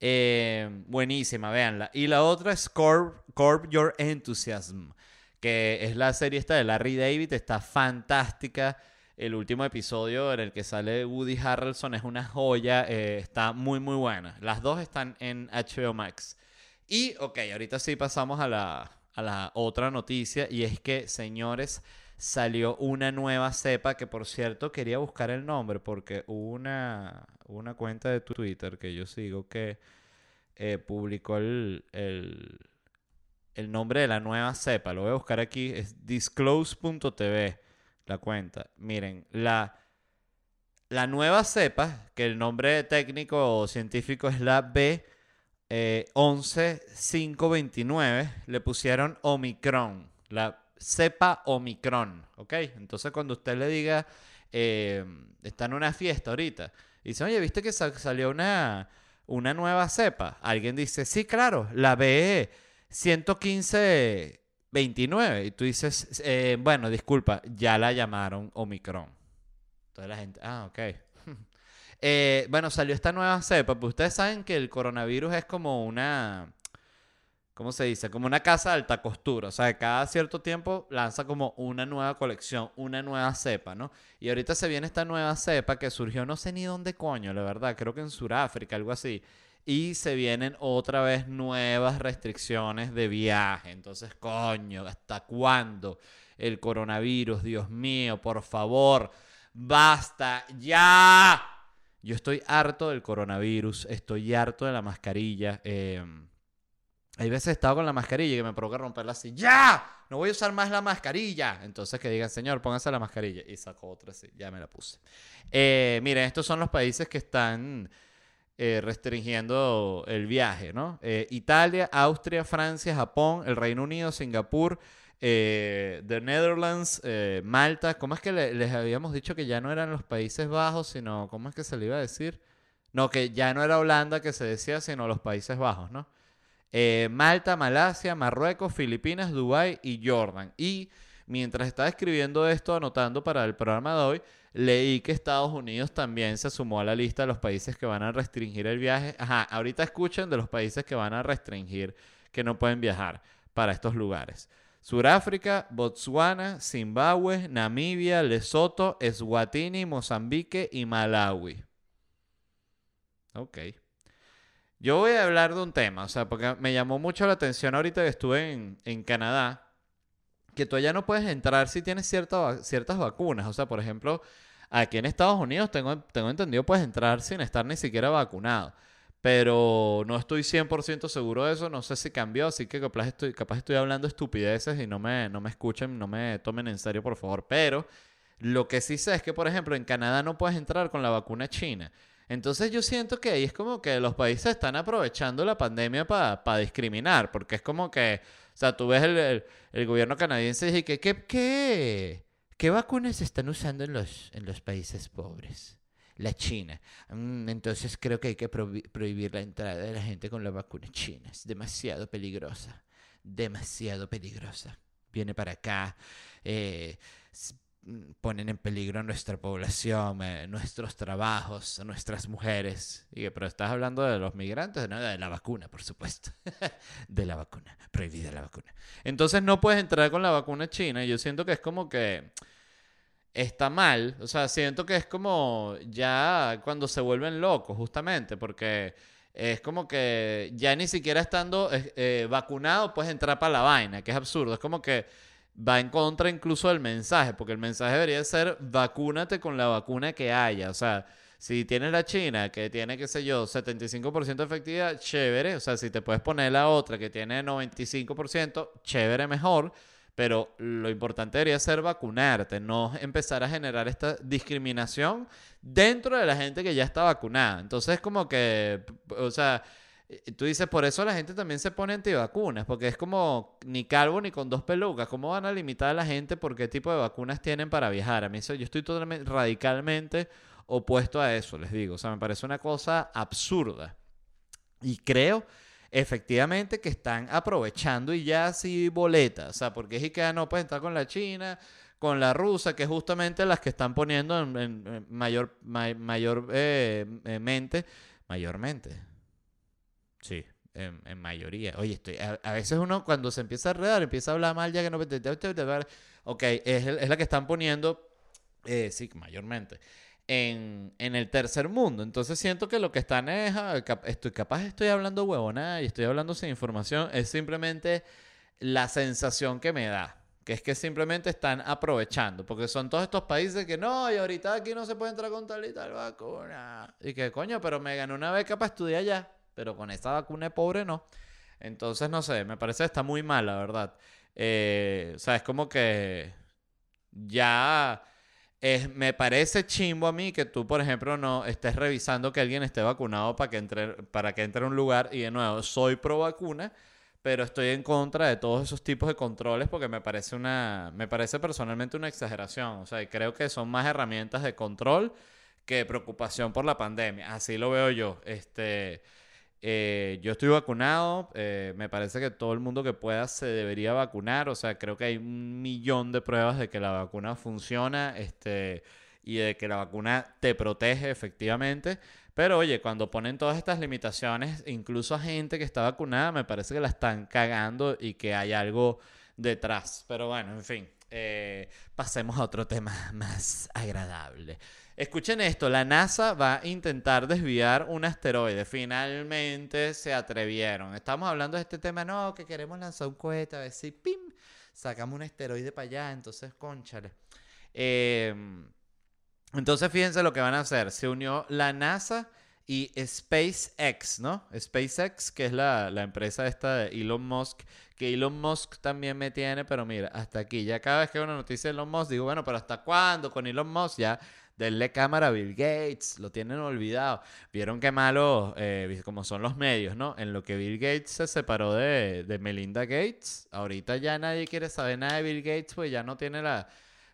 Eh, buenísima, véanla. Y la otra es Curb, Curb Your Enthusiasm, que es la serie esta de Larry David, está fantástica. El último episodio en el que sale Woody Harrelson es una joya, eh, está muy muy buena. Las dos están en HBO Max. Y, ok, ahorita sí pasamos a la, a la otra noticia y es que, señores, salió una nueva cepa que, por cierto, quería buscar el nombre porque hubo una, una cuenta de Twitter que yo sigo que eh, publicó el, el, el nombre de la nueva cepa. Lo voy a buscar aquí, es disclose.tv, la cuenta. Miren, la, la nueva cepa, que el nombre técnico o científico es la B11529, eh, le pusieron Omicron, la cepa Omicron, ¿ok? Entonces cuando usted le diga, eh, está en una fiesta ahorita, y dice, oye, ¿viste que salió una, una nueva cepa? Alguien dice, sí, claro, la B115... 29. Y tú dices, eh, bueno, disculpa, ya la llamaron Omicron. Toda la gente, ah, ok. Eh, bueno, salió esta nueva cepa. Pues ustedes saben que el coronavirus es como una... ¿Cómo se dice? Como una casa de alta costura. O sea, cada cierto tiempo lanza como una nueva colección, una nueva cepa, ¿no? Y ahorita se viene esta nueva cepa que surgió no sé ni dónde coño, la verdad. Creo que en Sudáfrica, algo así. Y se vienen otra vez nuevas restricciones de viaje. Entonces, coño, ¿hasta cuándo? El coronavirus, Dios mío, por favor, basta ya. Yo estoy harto del coronavirus, estoy harto de la mascarilla. eh, hay veces he estado con la mascarilla que me provoca romperla así. ¡Ya! No voy a usar más la mascarilla. Entonces que digan, señor, póngase la mascarilla. Y sacó otra así, ya me la puse. Eh, miren, estos son los países que están eh, restringiendo el viaje, ¿no? Eh, Italia, Austria, Francia, Japón, el Reino Unido, Singapur, eh, The Netherlands, eh, Malta. ¿Cómo es que le- les habíamos dicho que ya no eran los Países Bajos, sino, ¿cómo es que se le iba a decir? No, que ya no era Holanda que se decía, sino los Países Bajos, ¿no? Malta, Malasia, Marruecos, Filipinas, Dubái y Jordan. Y mientras estaba escribiendo esto, anotando para el programa de hoy, leí que Estados Unidos también se sumó a la lista de los países que van a restringir el viaje. Ajá, ahorita escuchen de los países que van a restringir que no pueden viajar para estos lugares. Suráfrica, Botswana, Zimbabue, Namibia, Lesoto, Eswatini, Mozambique y Malawi. Ok. Yo voy a hablar de un tema, o sea, porque me llamó mucho la atención ahorita que estuve en, en Canadá, que tú allá no puedes entrar si tienes ciertas vacunas. O sea, por ejemplo, aquí en Estados Unidos tengo, tengo entendido puedes entrar sin estar ni siquiera vacunado. Pero no estoy 100% seguro de eso, no sé si cambió, así que capaz estoy, capaz estoy hablando estupideces y no me, no me escuchen, no me tomen en serio, por favor. Pero lo que sí sé es que, por ejemplo, en Canadá no puedes entrar con la vacuna china. Entonces yo siento que ahí es como que los países están aprovechando la pandemia para discriminar, porque es como que, sea, tú ves el, el- gobierno canadiense y dice que, ¿qué, qué, qué vacunas están usando en los, en los países pobres? La China. Mm, entonces creo que hay que prohi- prohibir la entrada de la gente con la vacuna china. Es demasiado peligrosa. Demasiado peligrosa. Viene para acá. eh, ponen en peligro a nuestra población, eh, nuestros trabajos, nuestras mujeres. Y pero estás hablando de los migrantes, no de la vacuna, por supuesto. de la vacuna, prohibida la vacuna. Entonces no puedes entrar con la vacuna china. Yo siento que es como que está mal. O sea, siento que es como ya cuando se vuelven locos, justamente, porque es como que ya ni siquiera estando eh, eh, vacunado puedes entrar para la vaina, que es absurdo. Es como que va en contra incluso del mensaje, porque el mensaje debería ser vacúnate con la vacuna que haya. O sea, si tienes la China, que tiene, qué sé yo, 75% de efectividad, chévere. O sea, si te puedes poner la otra que tiene 95%, chévere mejor. Pero lo importante debería ser vacunarte, no empezar a generar esta discriminación dentro de la gente que ya está vacunada. Entonces, como que, o sea, tú dices, por eso la gente también se pone antivacunas, porque es como ni calvo ni con dos pelucas. ¿Cómo van a limitar a la gente por qué tipo de vacunas tienen para viajar? A mí yo estoy totalmente, radicalmente opuesto a eso, les digo. O sea, me parece una cosa absurda. Y creo efectivamente que están aprovechando y ya así boletas. O sea, porque es que ya no pueden estar con la China, con la rusa, que justamente las que están poniendo en, mayor, mayor eh, mente, mayormente. Sí, en, mayoría. Oye, estoy, a, veces uno cuando se empieza a redar, empieza a hablar mal ya que no... Ok, es, es la que están poniendo, eh, sí, mayormente en, el tercer mundo. Entonces siento que lo que están es, ah, estoy capaz, estoy hablando huevona y estoy hablando sin información, es simplemente la sensación que me da. Que es que simplemente están aprovechando. Porque son todos estos países que no, y ahorita aquí no se puede entrar con tal y tal vacuna. Y que coño, pero me gané una beca para estudiar allá. Pero con esta vacuna pobre no. Entonces, no sé, me parece que está muy mal, la verdad. Eh, o sea, es como que ya me parece chimbo a mí que tú, por ejemplo, no estés revisando que alguien esté vacunado para que entre, para que entre a un lugar y de nuevo, soy pro vacuna, pero estoy en contra de todos esos tipos de controles porque me parece una, me parece personalmente una exageración. O sea, creo que son más herramientas de control que preocupación por la pandemia. Así lo veo yo. Este, eh, yo estoy vacunado, eh, me parece que todo el mundo que pueda se debería vacunar, o sea, creo que hay un millón de pruebas de que la vacuna funciona este, y de que la vacuna te protege efectivamente, pero oye, cuando ponen todas estas limitaciones, incluso a gente que está vacunada, me parece que la están cagando y que hay algo detrás, pero bueno, en fin, eh, pasemos a otro tema más agradable. Escuchen esto, la NASA va a intentar desviar un asteroide. Finalmente se atrevieron. Estamos hablando de este tema, no, que queremos lanzar un cohete, a ver si, ¡pim! Sacamos un asteroide para allá, entonces, conchale. Em, entonces, fíjense lo que van a hacer. Se unió la NASA y SpaceX, ¿no? SpaceX, que es la, empresa esta de Elon Musk, que Elon Musk también me tiene, pero mira, hasta aquí. Ya cada vez que una noticia de Elon Musk, digo, bueno, pero ¿hasta cuándo con Elon Musk? Ya denle cámara a Bill Gates, lo tienen olvidado. Vieron qué malo, eh, como son los medios, ¿no? En lo que Bill Gates se separó de, de, Melinda Gates, ahorita ya nadie quiere saber nada de Bill Gates, pues ya no tiene la...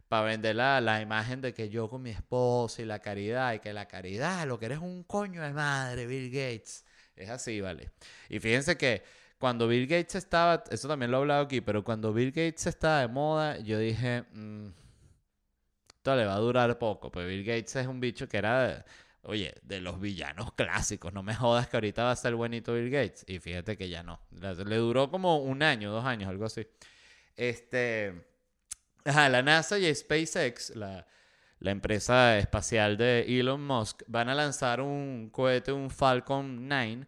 Para vender la, imagen de que yo con mi esposa y la caridad, y que la caridad, lo que eres un coño de madre, Bill Gates. Es así, ¿vale? Y fíjense que cuando Bill Gates estaba, eso también lo he hablado aquí, pero cuando Bill Gates estaba de moda, yo dije, mm, esto le va a durar poco. Pues Bill Gates es un bicho que era, oye, de los villanos clásicos. No me jodas que ahorita va a ser buenito Bill Gates. Y fíjate que ya no. Le duró como un año, dos años, algo así. Este. Ajá, la NASA y SpaceX, la, la empresa espacial de Elon Musk, van a lanzar un cohete, un Falcon 9,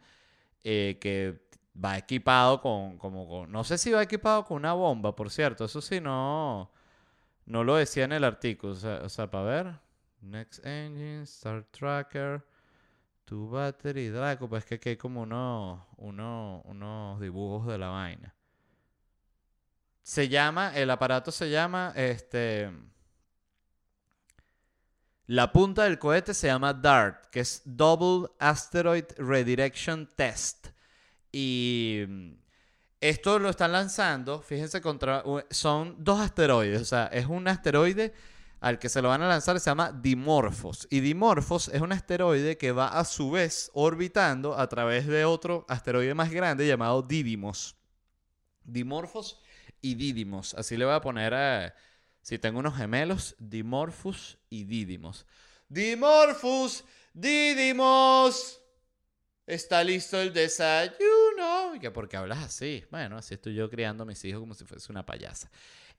eh, que va equipado con, como no sé si va equipado con una bomba, por cierto, eso sí, no, no lo decía en el artículo, o sea, para ver. Next Engine, Star Tracker, Tu Battery, Draco. Pues que aquí hay como unos, unos dibujos de la vaina. Se llama, el aparato se llama, este... La punta del cohete se llama DART, que es Double Asteroid Redirection Test. Y esto lo están lanzando, fíjense, contra, son dos asteroides. O sea, es un asteroide al que se lo van a lanzar, se llama Dimorphos. Y Dimorphos es un asteroide que va a su vez orbitando a través de otro asteroide más grande llamado Didymos. Dimorphos y Didymos. Así le voy a poner a... Si tengo unos gemelos, Dimorphus y Didymos. Dimorphus, Didymos. Está listo el desayuno. ¿Y que por qué hablas así? Bueno, así estoy yo criando mis hijos como si fuese una payasa.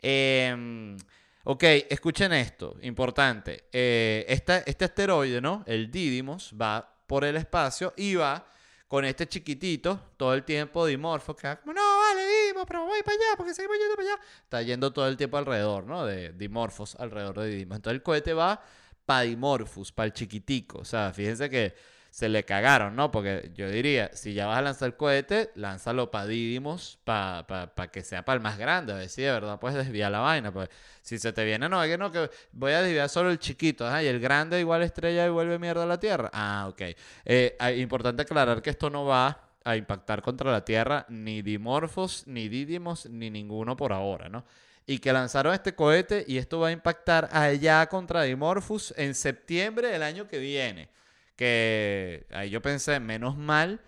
Em, ok, escuchen esto, importante. Eh, este asteroide, ¿no? El Didymos va por el espacio y va con este chiquitito todo el tiempo dimorfo que como, no, vale, Didymos, pero voy para allá porque seguimos yendo para allá. Está yendo todo el tiempo alrededor, ¿no? De dimorfos alrededor de Didymos. Entonces el cohete va para Dimorphus, para el chiquitico. O sea, fíjense que se le cagaron, ¿no? Porque yo diría, si ya vas a lanzar el cohete, lánzalo para Didymos, para pa, que sea para el más grande. A ver si de verdad puedes desviar la vaina. Pues si se te viene, no, es que no, que voy a desviar solo el chiquito. y el grande igual estrella y vuelve mierda a la Tierra. Ah, ok. Eh, importante aclarar que esto no va a impactar contra la Tierra ni Dimorphos, ni Didymos, ni ninguno por ahora, ¿no? y que lanzaron este cohete y esto va a impactar allá contra Dimorphos en septiembre del año que viene que ahí yo pensé, menos mal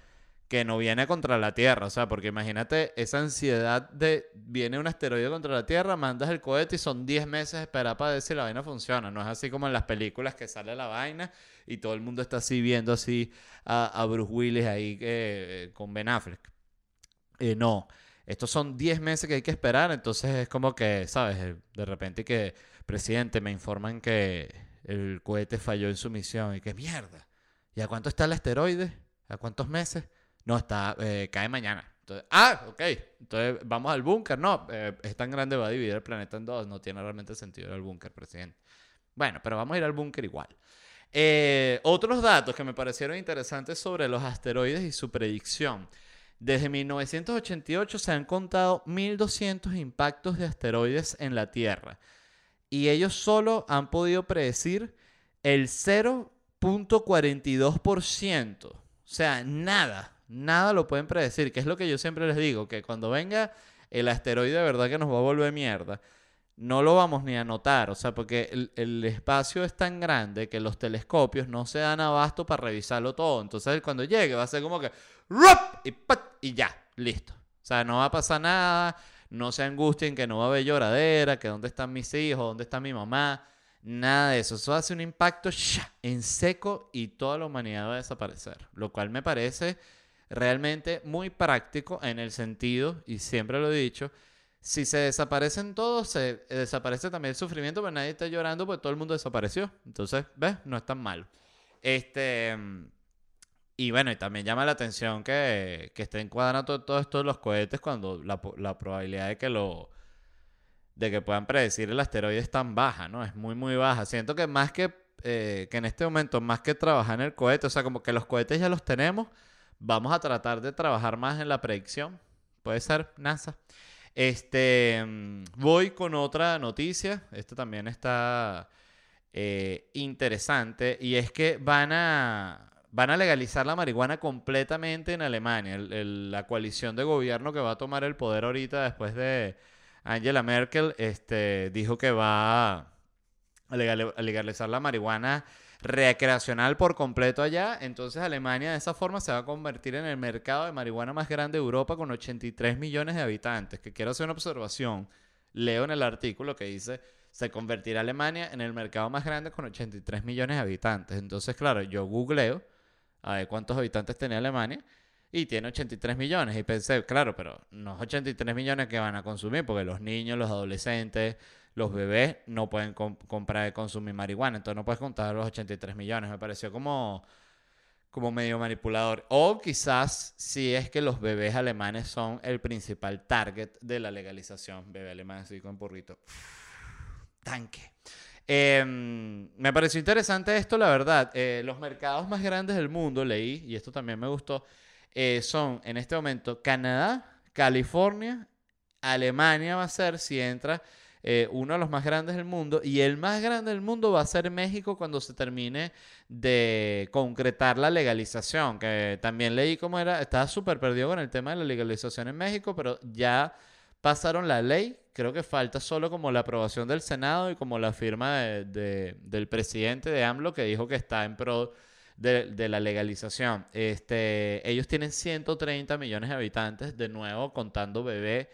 que no viene contra la Tierra, o sea, porque imagínate esa ansiedad de viene un asteroide contra la Tierra, mandas el cohete y son 10 meses esperar para ver si la vaina funciona, no es así como en las películas que sale la vaina y todo el mundo está así viendo así a, Bruce Willis ahí eh, con Ben Affleck. Eh, no, estos son 10 meses que hay que esperar, entonces es como que, ¿sabes? De repente que, presidente, me informan que el cohete falló en su misión y que mierda ¿Y a cuánto está el asteroide? ¿A cuántos meses? No, está, eh, cae mañana. Ah, ok. Entonces vamos al búnker. No, eh, es tan grande, va a dividir el planeta en dos. No tiene realmente sentido ir al búnker, presidente. Bueno, pero vamos a ir al búnker igual. Eh, otros datos que me parecieron interesantes sobre los asteroides y su predicción. Desde 1988 se han contado 1.200 impactos de asteroides en la Tierra. Y ellos solo han podido predecir el 0 0.42%. O sea, nada, nada lo pueden predecir, que es lo que yo siempre les digo, que cuando venga el asteroide de verdad que nos va a volver mierda, no lo vamos ni a notar, o sea, porque el, espacio es tan grande que los telescopios no se dan abasto para revisarlo todo. Entonces, cuando llegue va a ser como que y ya, listo. O sea, no va a pasar nada, no se angustien que no va a haber lloradera, que dónde están mis hijos, dónde está mi mamá. Nada de eso. Eso hace un impacto en seco y toda la humanidad va a desaparecer. Lo cual me parece realmente muy práctico en el sentido, y siempre lo he dicho, si se desaparecen todos, se desaparece también el sufrimiento, pero nadie está llorando porque todo el mundo desapareció. Entonces, ¿ves? No es tan malo. Este. Y bueno, y también llama la atención que, que estén cuadrando todos estos los cohetes cuando la, la probabilidad de que lo de que puedan predecir el asteroide es tan baja, ¿no? Es muy, muy baja. Siento que más que, eh, que en este momento, más que trabajar en el cohete, o sea, como que los cohetes ya los tenemos, vamos a tratar de trabajar más en la predicción. Puede ser NASA. Este, mm, voy con otra noticia. Esto también está eh, interesante. Y es que van a, van a legalizar la marihuana completamente en Alemania. la coalición de gobierno que va a tomar el poder ahorita después de Angela Merkel este, dijo que va a legalizar la marihuana recreacional por completo allá. Entonces Alemania de esa forma se va a convertir en el mercado de marihuana más grande de Europa con 83 millones de habitantes. Que quiero hacer una observación. Leo en el artículo que dice, se convertirá Alemania en el mercado más grande con 83 millones de habitantes. Entonces, claro, yo googleo a ver cuántos habitantes tenía Alemania y tiene 83 millones. Y pensé, claro, pero no es 83 millones que van a consumir, porque los niños, los adolescentes, los bebés no pueden comprar y consumir marihuana. Entonces no puedes contar los 83 millones. Me pareció como, como medio manipulador. O quizás si es que los bebés alemanes son el principal target de la legalización. Bebé alemán así con burrito. Tanque. Em, me pareció interesante esto, la verdad. Eh, los mercados más grandes del mundo, leí, y esto también me gustó, eh, son en este momento Canadá, California, Alemania va a ser si entra eh, uno de los más grandes del mundo y el más grande del mundo va a ser México cuando se termine de concretar la legalización, que también leí cómo era, estaba súper perdido con el tema de la legalización en México, pero ya pasaron la ley, creo que falta solo como la aprobación del Senado y como la firma del presidente de AMLO que dijo que está en pro de, la legalización. Este, ellos tienen 130 millones de habitantes, de nuevo contando bebé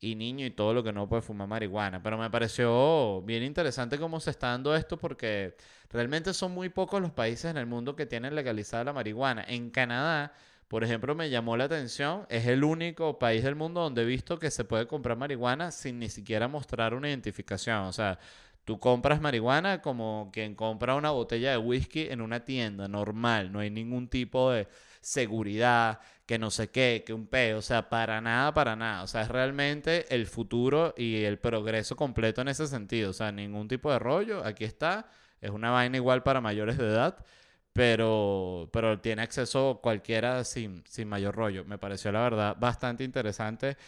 y niño y todo lo que no puede fumar marihuana. Pero me pareció bien interesante cómo se está dando esto porque realmente son muy pocos los países en el mundo que tienen legalizada la marihuana. En Canadá, por ejemplo, me llamó la atención, es el único país del mundo donde he visto que se puede comprar marihuana sin ni siquiera mostrar una identificación. O sea, Tú compras marihuana como quien compra una botella de whisky en una tienda normal, no hay ningún tipo de seguridad, que no sé qué, que un peo, o sea, para nada, para nada. O sea, es realmente el futuro y el progreso completo en ese sentido. O sea, ningún tipo de rollo, aquí está, es una vaina igual para mayores de edad, pero, pero tiene acceso cualquiera sin, sin mayor rollo. Me pareció la verdad bastante interesante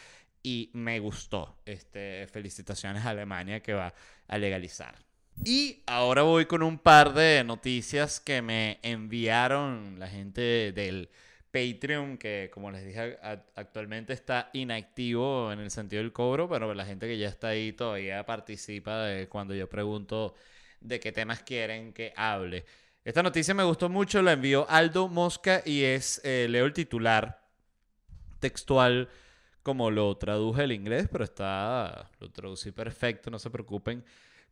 y me gustó. Este, felicitaciones a Alemania que va a legalizar. Y ahora voy con un par de noticias que me enviaron la gente del Patreon, que como les dije, actualmente está inactivo en el sentido del cobro, pero la gente que ya está ahí todavía participa de cuando yo pregunto de qué temas quieren que hable. Esta noticia me gustó mucho, la envió Aldo Mosca y es, eh, leo el titular textual como lo traduje el inglés, pero está, lo traducí perfecto, no se preocupen.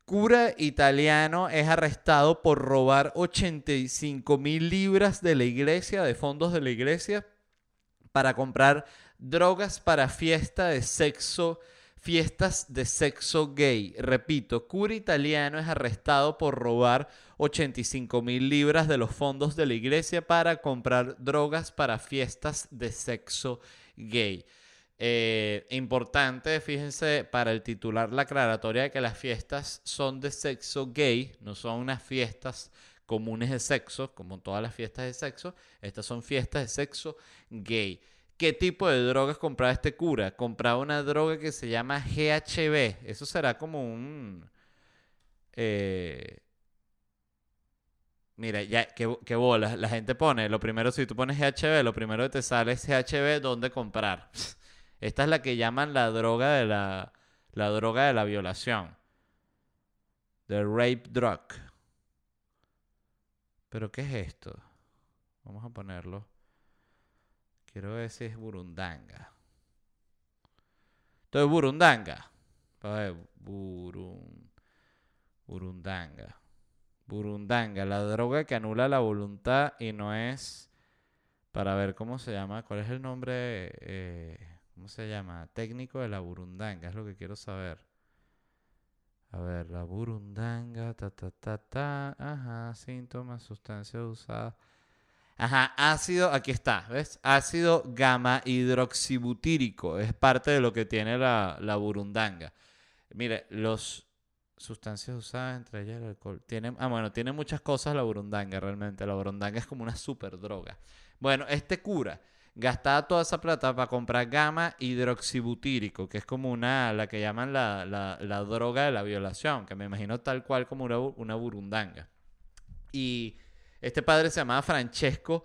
Cura italiano es arrestado por robar 85 mil libras de la iglesia, de fondos de la iglesia, para comprar drogas para fiesta de sexo, fiestas de sexo gay. Repito, cura italiano es arrestado por robar 85 mil libras de los fondos de la iglesia para comprar drogas para fiestas de sexo gay. Eh, importante, fíjense, para el titular la aclaratoria de que las fiestas son de sexo gay, no son unas fiestas comunes de sexo, como todas las fiestas de sexo, estas son fiestas de sexo gay. ¿Qué tipo de drogas compraba este cura? Compraba una droga que se llama GHB. Eso será como un... Eh, mira, ya, qué, qué bolas. La gente pone, lo primero, si tú pones GHB, lo primero que te sale es GHB, ¿dónde comprar? Esta es la que llaman la droga de la, la droga de la violación. The rape drug. ¿Pero qué es esto? Vamos a ponerlo. Quiero ver si es burundanga. Entonces, burundanga. burundanga. Burundanga, la droga que anula la voluntad y no es... Para ver cómo se llama, cuál es el nombre... Eh, ¿Cómo se llama? Técnico de la burundanga, es lo que quiero saber. A ver, la burundanga, ta, ta, ta, ta, ajá, síntomas, sustancias usadas. Ajá, ácido, aquí está, ¿ves? Ácido gamma hidroxibutírico, es parte de lo que tiene la, la burundanga. Mire, los sustancias usadas, entre ellas el alcohol. Ah, bueno, tiene muchas cosas la burundanga realmente. La burundanga es como una super droga. Bueno, este cura gastaba toda esa plata para comprar gamma hidroxibutírico, que es como una, la que llaman la, la, droga de la violación, que me imagino tal cual como una, una burundanga. Y este padre se llamaba Francesco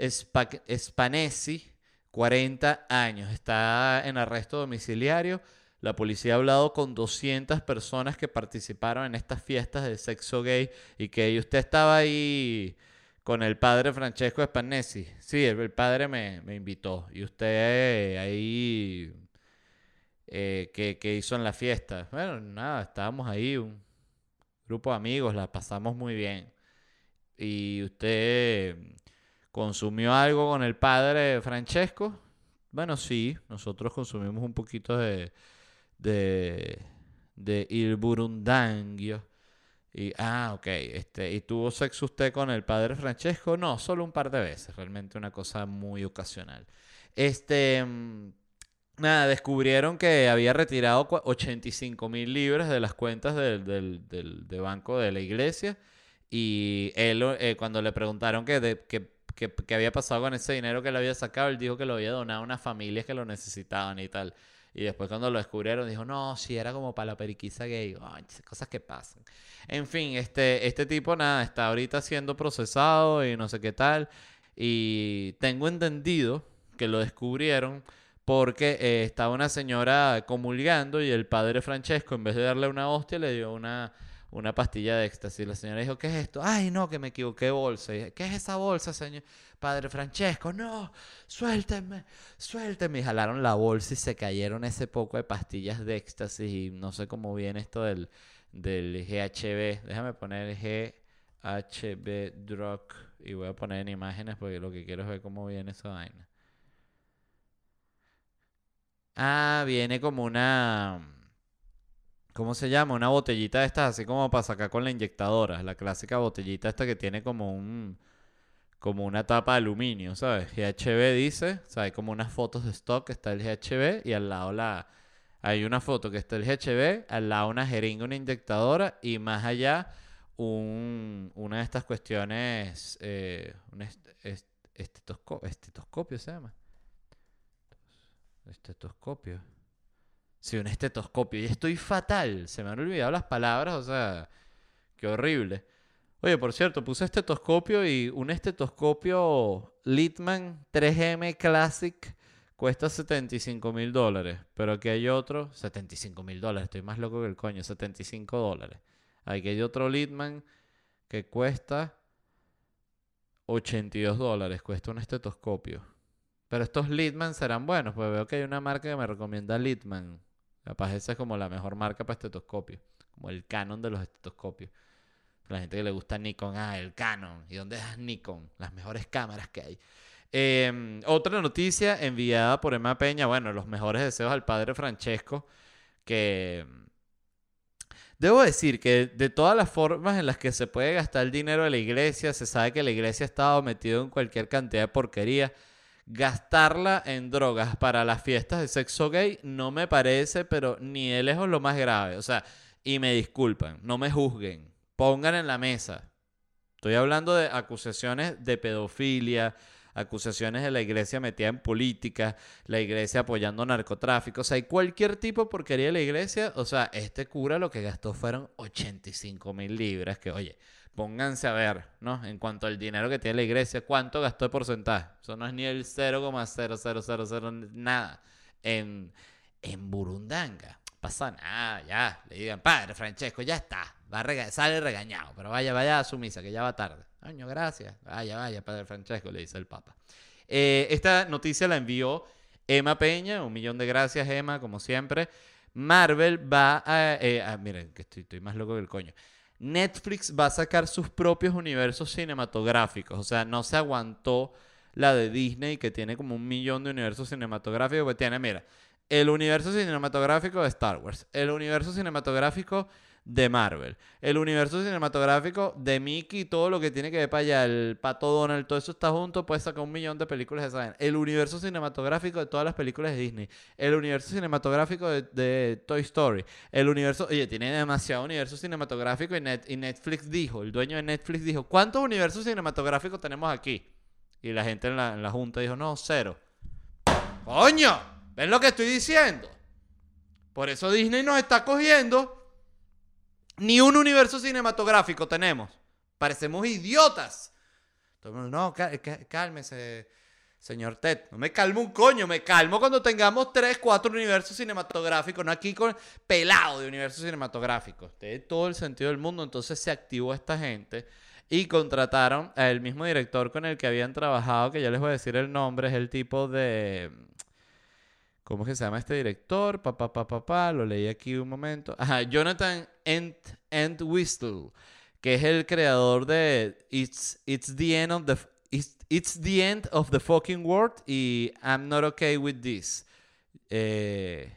Spanesi, 40 años, está en arresto domiciliario. La policía ha hablado con 200 personas que participaron en estas fiestas de sexo gay y que usted estaba ahí con el padre Francesco Spanesi. Sí, el, padre me, invitó. Y usted eh, ahí, eh, ¿qué, hizo en la fiesta? Bueno, nada, estábamos ahí, un grupo de amigos, la pasamos muy bien. Y usted consumió algo con el padre Francesco. Bueno, sí, nosotros consumimos un poquito de, de, Il. Y, ah, ok. Este, ¿Y tuvo sexo usted con el padre Francesco? No, solo un par de veces. Realmente una cosa muy ocasional. Este. Mm, nada, descubrieron que había retirado 85 mil libras de las cuentas del, del, banco de la iglesia. Y él, eh, cuando le preguntaron que, había pasado con ese dinero que le había sacado, él dijo que lo había donado a unas familias que lo necesitaban y tal. Y después cuando lo descubrieron dijo, no, si era como para la periquisa gay. cosas que pasan. En fin, este, este tipo nada, está ahorita siendo procesado y no sé qué tal. Y tengo entendido que lo descubrieron porque eh, estaba una señora comulgando y el padre Francesco, en vez de darle una hostia, le dio una, una pastilla de éxtasis. La señora dijo, ¿qué es esto? Ay, no, que me equivoqué bolsa. Y, ¿Qué es esa bolsa, señor? Padre Francesco, no, suéltenme, suéltenme. Y jalaron la bolsa y se cayeron ese poco de pastillas de éxtasis. Y no sé cómo viene esto del, del GHB. Déjame poner GHB drug. Y voy a poner en imágenes porque lo que quiero es ver cómo viene esa vaina. Ah, viene como una... ¿Cómo se llama? Una botellita de estas, así como para sacar con la inyectadora. La clásica botellita esta que tiene como un... Como una tapa de aluminio, ¿sabes? GHB dice, o sea, hay como unas fotos de stock, está el GHB y al lado la... Hay una foto que está el GHB, al lado una jeringa, una inyectadora y más allá un, una de estas cuestiones, eh, un estetoscopio se llama. Estetoscopio. Sí, un estetoscopio. Y estoy fatal. Se me han olvidado las palabras, o sea, qué horrible. Oye, por cierto, puse estetoscopio y un estetoscopio Litman 3M Classic cuesta 75 mil dólares. Pero aquí hay otro, 75 mil dólares, estoy más loco que el coño, 75 dólares. Aquí hay otro Litman que cuesta 82 dólares, cuesta un estetoscopio. Pero estos Litman serán buenos, pues veo que hay una marca que me recomienda Litman. Capaz esa es como la mejor marca para estetoscopios, como el Canon de los estetoscopios. La gente que le gusta Nikon, ah, el Canon. ¿Y dónde es Nikon? Las mejores cámaras que hay. Em, otra noticia enviada por Emma Peña, bueno, los mejores deseos al padre Francesco, que Debo decir que de todas las formas en las que se puede gastar el dinero de la iglesia, se sabe que la iglesia ha estado metido en cualquier cantidad de porquería gastarla en drogas para las fiestas de sexo gay no me parece, pero ni de lejos lo más grave. O sea, y me disculpan, no me juzguen, pongan en la mesa. Estoy hablando de acusaciones de pedofilia, acusaciones de la iglesia metida en política, la iglesia apoyando narcotráfico, o sea, hay cualquier tipo de porquería de la iglesia, o sea, este cura lo que gastó fueron 85 mil libras, que oye, pónganse a ver, ¿no? En cuanto al dinero que tiene la iglesia, ¿cuánto gastó de porcentaje? Eso no es ni el 0,0000 nada. En, en Burundanga. Pasa nada, ya. Le digan, padre Francesco, ya está. Va a sale regañado, pero vaya, vaya a su misa, que ya va tarde. Año, gracias. Vaya, vaya, padre Francesco, le dice el Papa. Eh, esta noticia la envió Emma Peña. Un millón de gracias, Emma, como siempre. Marvel va a. Eh, ah, miren, que estoy, estoy más loco que el coño. Netflix va a sacar sus propios universos cinematográficos. O sea, no se aguantó la de Disney, que tiene como un millón de universos cinematográficos. Pues tiene, mira, el universo cinematográfico de Star Wars, el universo cinematográfico de Marvel. El universo cinematográfico de Mickey y todo lo que tiene que ver para allá, el Pato Donald, todo eso está junto, puede sacar un millón de películas de esa El universo cinematográfico de todas las películas de Disney. El universo cinematográfico de, Toy Story. El universo, oye, tiene demasiado universo cinematográfico y, y Netflix dijo, el dueño de Netflix dijo, ¿cuántos universos cinematográficos tenemos aquí? Y la gente en la, en la junta dijo, no, cero. ¡Coño! ¿Ven lo que estoy diciendo? Por eso Disney nos está cogiendo ni un universo cinematográfico tenemos. Parecemos idiotas. no, cálmese, señor Ted. No me calmo un coño, me calmo cuando tengamos tres, cuatro universos cinematográficos, no aquí con pelado de universos cinematográficos. Tiene todo el sentido del mundo. Entonces se activó esta gente y contrataron al mismo director con el que habían trabajado, que ya les voy a decir el nombre, es el tipo de ¿Cómo es que se llama este director? Papá, papá, papá, lo leí aquí un momento. Ajá, Jonathan Ent, Whistle, que es el creador de It's, It's the End of the It's, the End of the Fucking World y I'm Not Okay with This. Eh,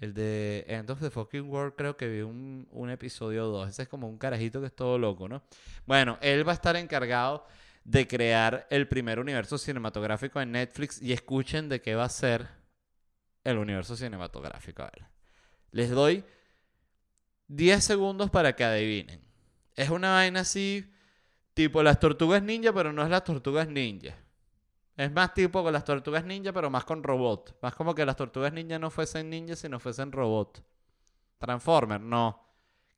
el de End of the Fucking World creo que vi un, un episodio 2. Ese es como un carajito que es todo loco, ¿no? Bueno, él va a estar encargado de crear el primer universo cinematográfico en Netflix y escuchen de qué va a ser el universo cinematográfico. A ver, les doy 10 segundos para que adivinen. Es una vaina así, tipo las tortugas ninja, pero no es las tortugas ninja. Es más tipo con las tortugas ninja, pero más con robot. Más como que las tortugas ninja no fuesen ninja, sino fuesen robot. Transformer, no.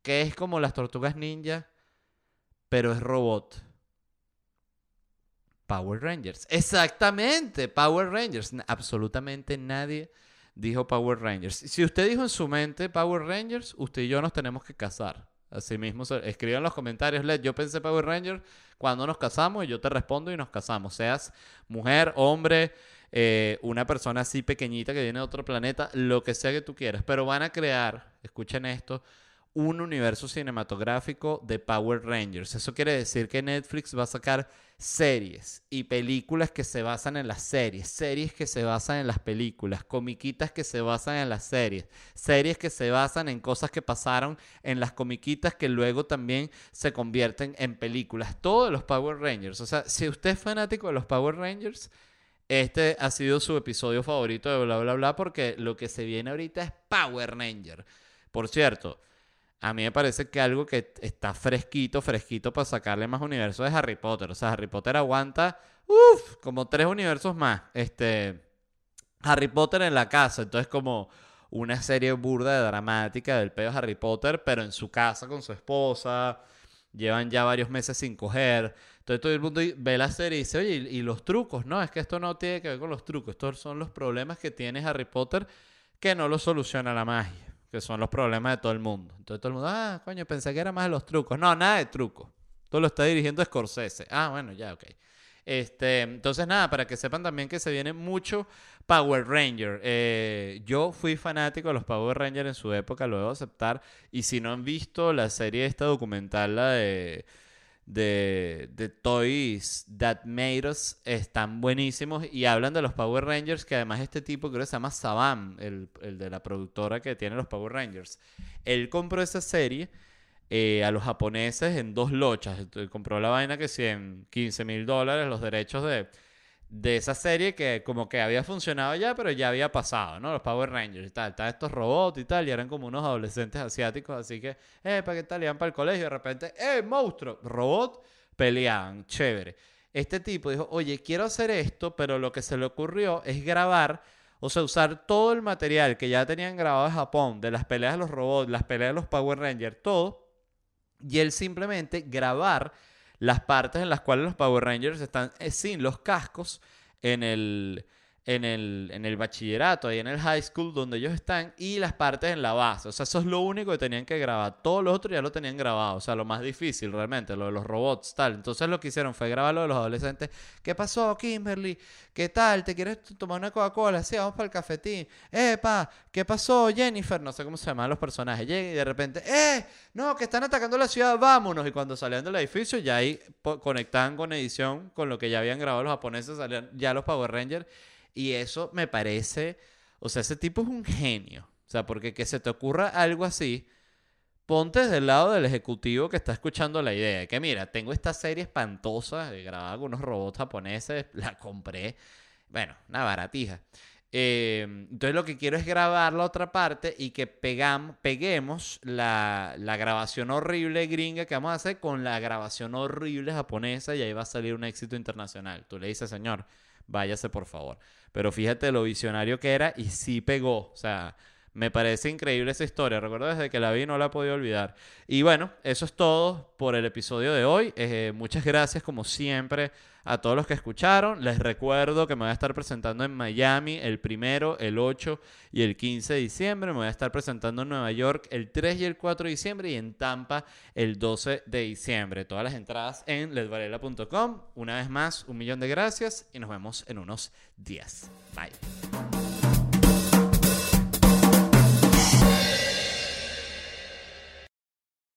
Que es como las tortugas ninja, pero es robot. Power Rangers. Exactamente, Power Rangers. Absolutamente nadie dijo Power Rangers. Si usted dijo en su mente Power Rangers, usted y yo nos tenemos que casar. Así mismo, escriban en los comentarios, Led, yo pensé Power Ranger cuando nos casamos y yo te respondo y nos casamos. Seas mujer, hombre, eh, una persona así pequeñita que viene de otro planeta, lo que sea que tú quieras. Pero van a crear, escuchen esto, un universo cinematográfico de Power Rangers. Eso quiere decir que Netflix va a sacar series y películas que se basan en las series, series que se basan en las películas, comiquitas que se basan en las series, series que se basan en cosas que pasaron en las comiquitas que luego también se convierten en películas. Todo de los Power Rangers. O sea, si usted es fanático de los Power Rangers, este ha sido su episodio favorito de bla bla bla porque lo que se viene ahorita es Power Ranger. Por cierto, a mí me parece que algo que está fresquito, fresquito para sacarle más universos es Harry Potter. O sea, Harry Potter aguanta, uff, como tres universos más. Este, Harry Potter en la casa, entonces como una serie burda de dramática del pedo Harry Potter, pero en su casa con su esposa. Llevan ya varios meses sin coger. Entonces todo el mundo ve la serie y dice, oye, ¿y, los trucos? No, es que esto no tiene que ver con los trucos. Estos son los problemas que tiene Harry Potter que no los soluciona la magia. Que son los problemas de todo el mundo. Entonces todo el mundo, ah, coño, pensé que era más de los trucos. No, nada de trucos. Todo lo está dirigiendo Scorsese. Ah, bueno, ya, ok. Este, entonces nada, para que sepan también que se viene mucho Power Ranger. Eh, yo fui fanático de los Power Rangers en su época, lo debo aceptar. Y si no han visto la serie esta documental, la de, de, de Toys That Made Us, están buenísimos. Y hablan de los Power Rangers, que además este tipo creo que se llama Saban, el, el de la productora que tiene los Power Rangers. Él compró esa serie eh, a los japoneses en dos lochas. Compró la vaina que sí en 15 mil dólares los derechos de, de esa serie que como que había funcionado ya, pero ya había pasado, ¿no? Los Power Rangers y tal. Estaban estos robots y tal, y eran como unos adolescentes asiáticos, así que, eh, ¿para qué tal? Iban para el colegio de repente, eh, monstruo, robot, peleaban, chévere. Este tipo dijo, oye, quiero hacer esto, pero lo que se le ocurrió es grabar o sea, usar todo el material que ya tenían grabado en Japón, de las peleas de los robots, las peleas de los Power Rangers, todo, y él simplemente grabar las partes en las cuales los Power Rangers están eh, sin los cascos en el, en, el, en el bachillerato, ahí en el high school donde ellos están, y las partes en la base. O sea, eso es lo único que tenían que grabar. Todo lo otro ya lo tenían grabado. O sea, lo más difícil realmente, lo de los robots, tal. Entonces lo que hicieron fue grabar lo de los adolescentes. ¿Qué pasó, Kimberly? ¿Qué tal? ¿Te quieres tomar una Coca-Cola? Sí, vamos para el cafetín. ¡Epa! ¿Qué pasó, Jennifer? No sé cómo se llaman los personajes. Llega y de repente, ¡eh! No, que están atacando la ciudad, vámonos. Y cuando salían del edificio, ya ahí conectaban con edición, con lo que ya habían grabado los japoneses, salían ya los Power Rangers. Y eso me parece, o sea, ese tipo es un genio. O sea, porque que se te ocurra algo así, ponte del lado del ejecutivo que está escuchando la idea. de Que mira, tengo esta serie espantosa, grabada con unos robots japoneses, la compré, bueno, una baratija. Eh, entonces lo que quiero es grabar la otra parte y que pegam- peguemos la, la grabación horrible gringa que vamos a hacer con la grabación horrible japonesa y ahí va a salir un éxito internacional. Tú le dices, señor, váyase por favor. Pero fíjate lo visionario que era y sí pegó. O sea, me parece increíble esa historia. Recuerdo desde que la vi no la he podido olvidar. Y bueno, eso es todo por el episodio de hoy. Eh, muchas gracias como siempre a todos los que escucharon. Les recuerdo que me voy a estar presentando en Miami el primero, el 8 y el 15 de diciembre. Me voy a estar presentando en Nueva York el 3 y el 4 de diciembre y en Tampa el 12 de diciembre. Todas las entradas en ledvarela.com. Una vez más, un millón de gracias y nos vemos en unos días. Bye.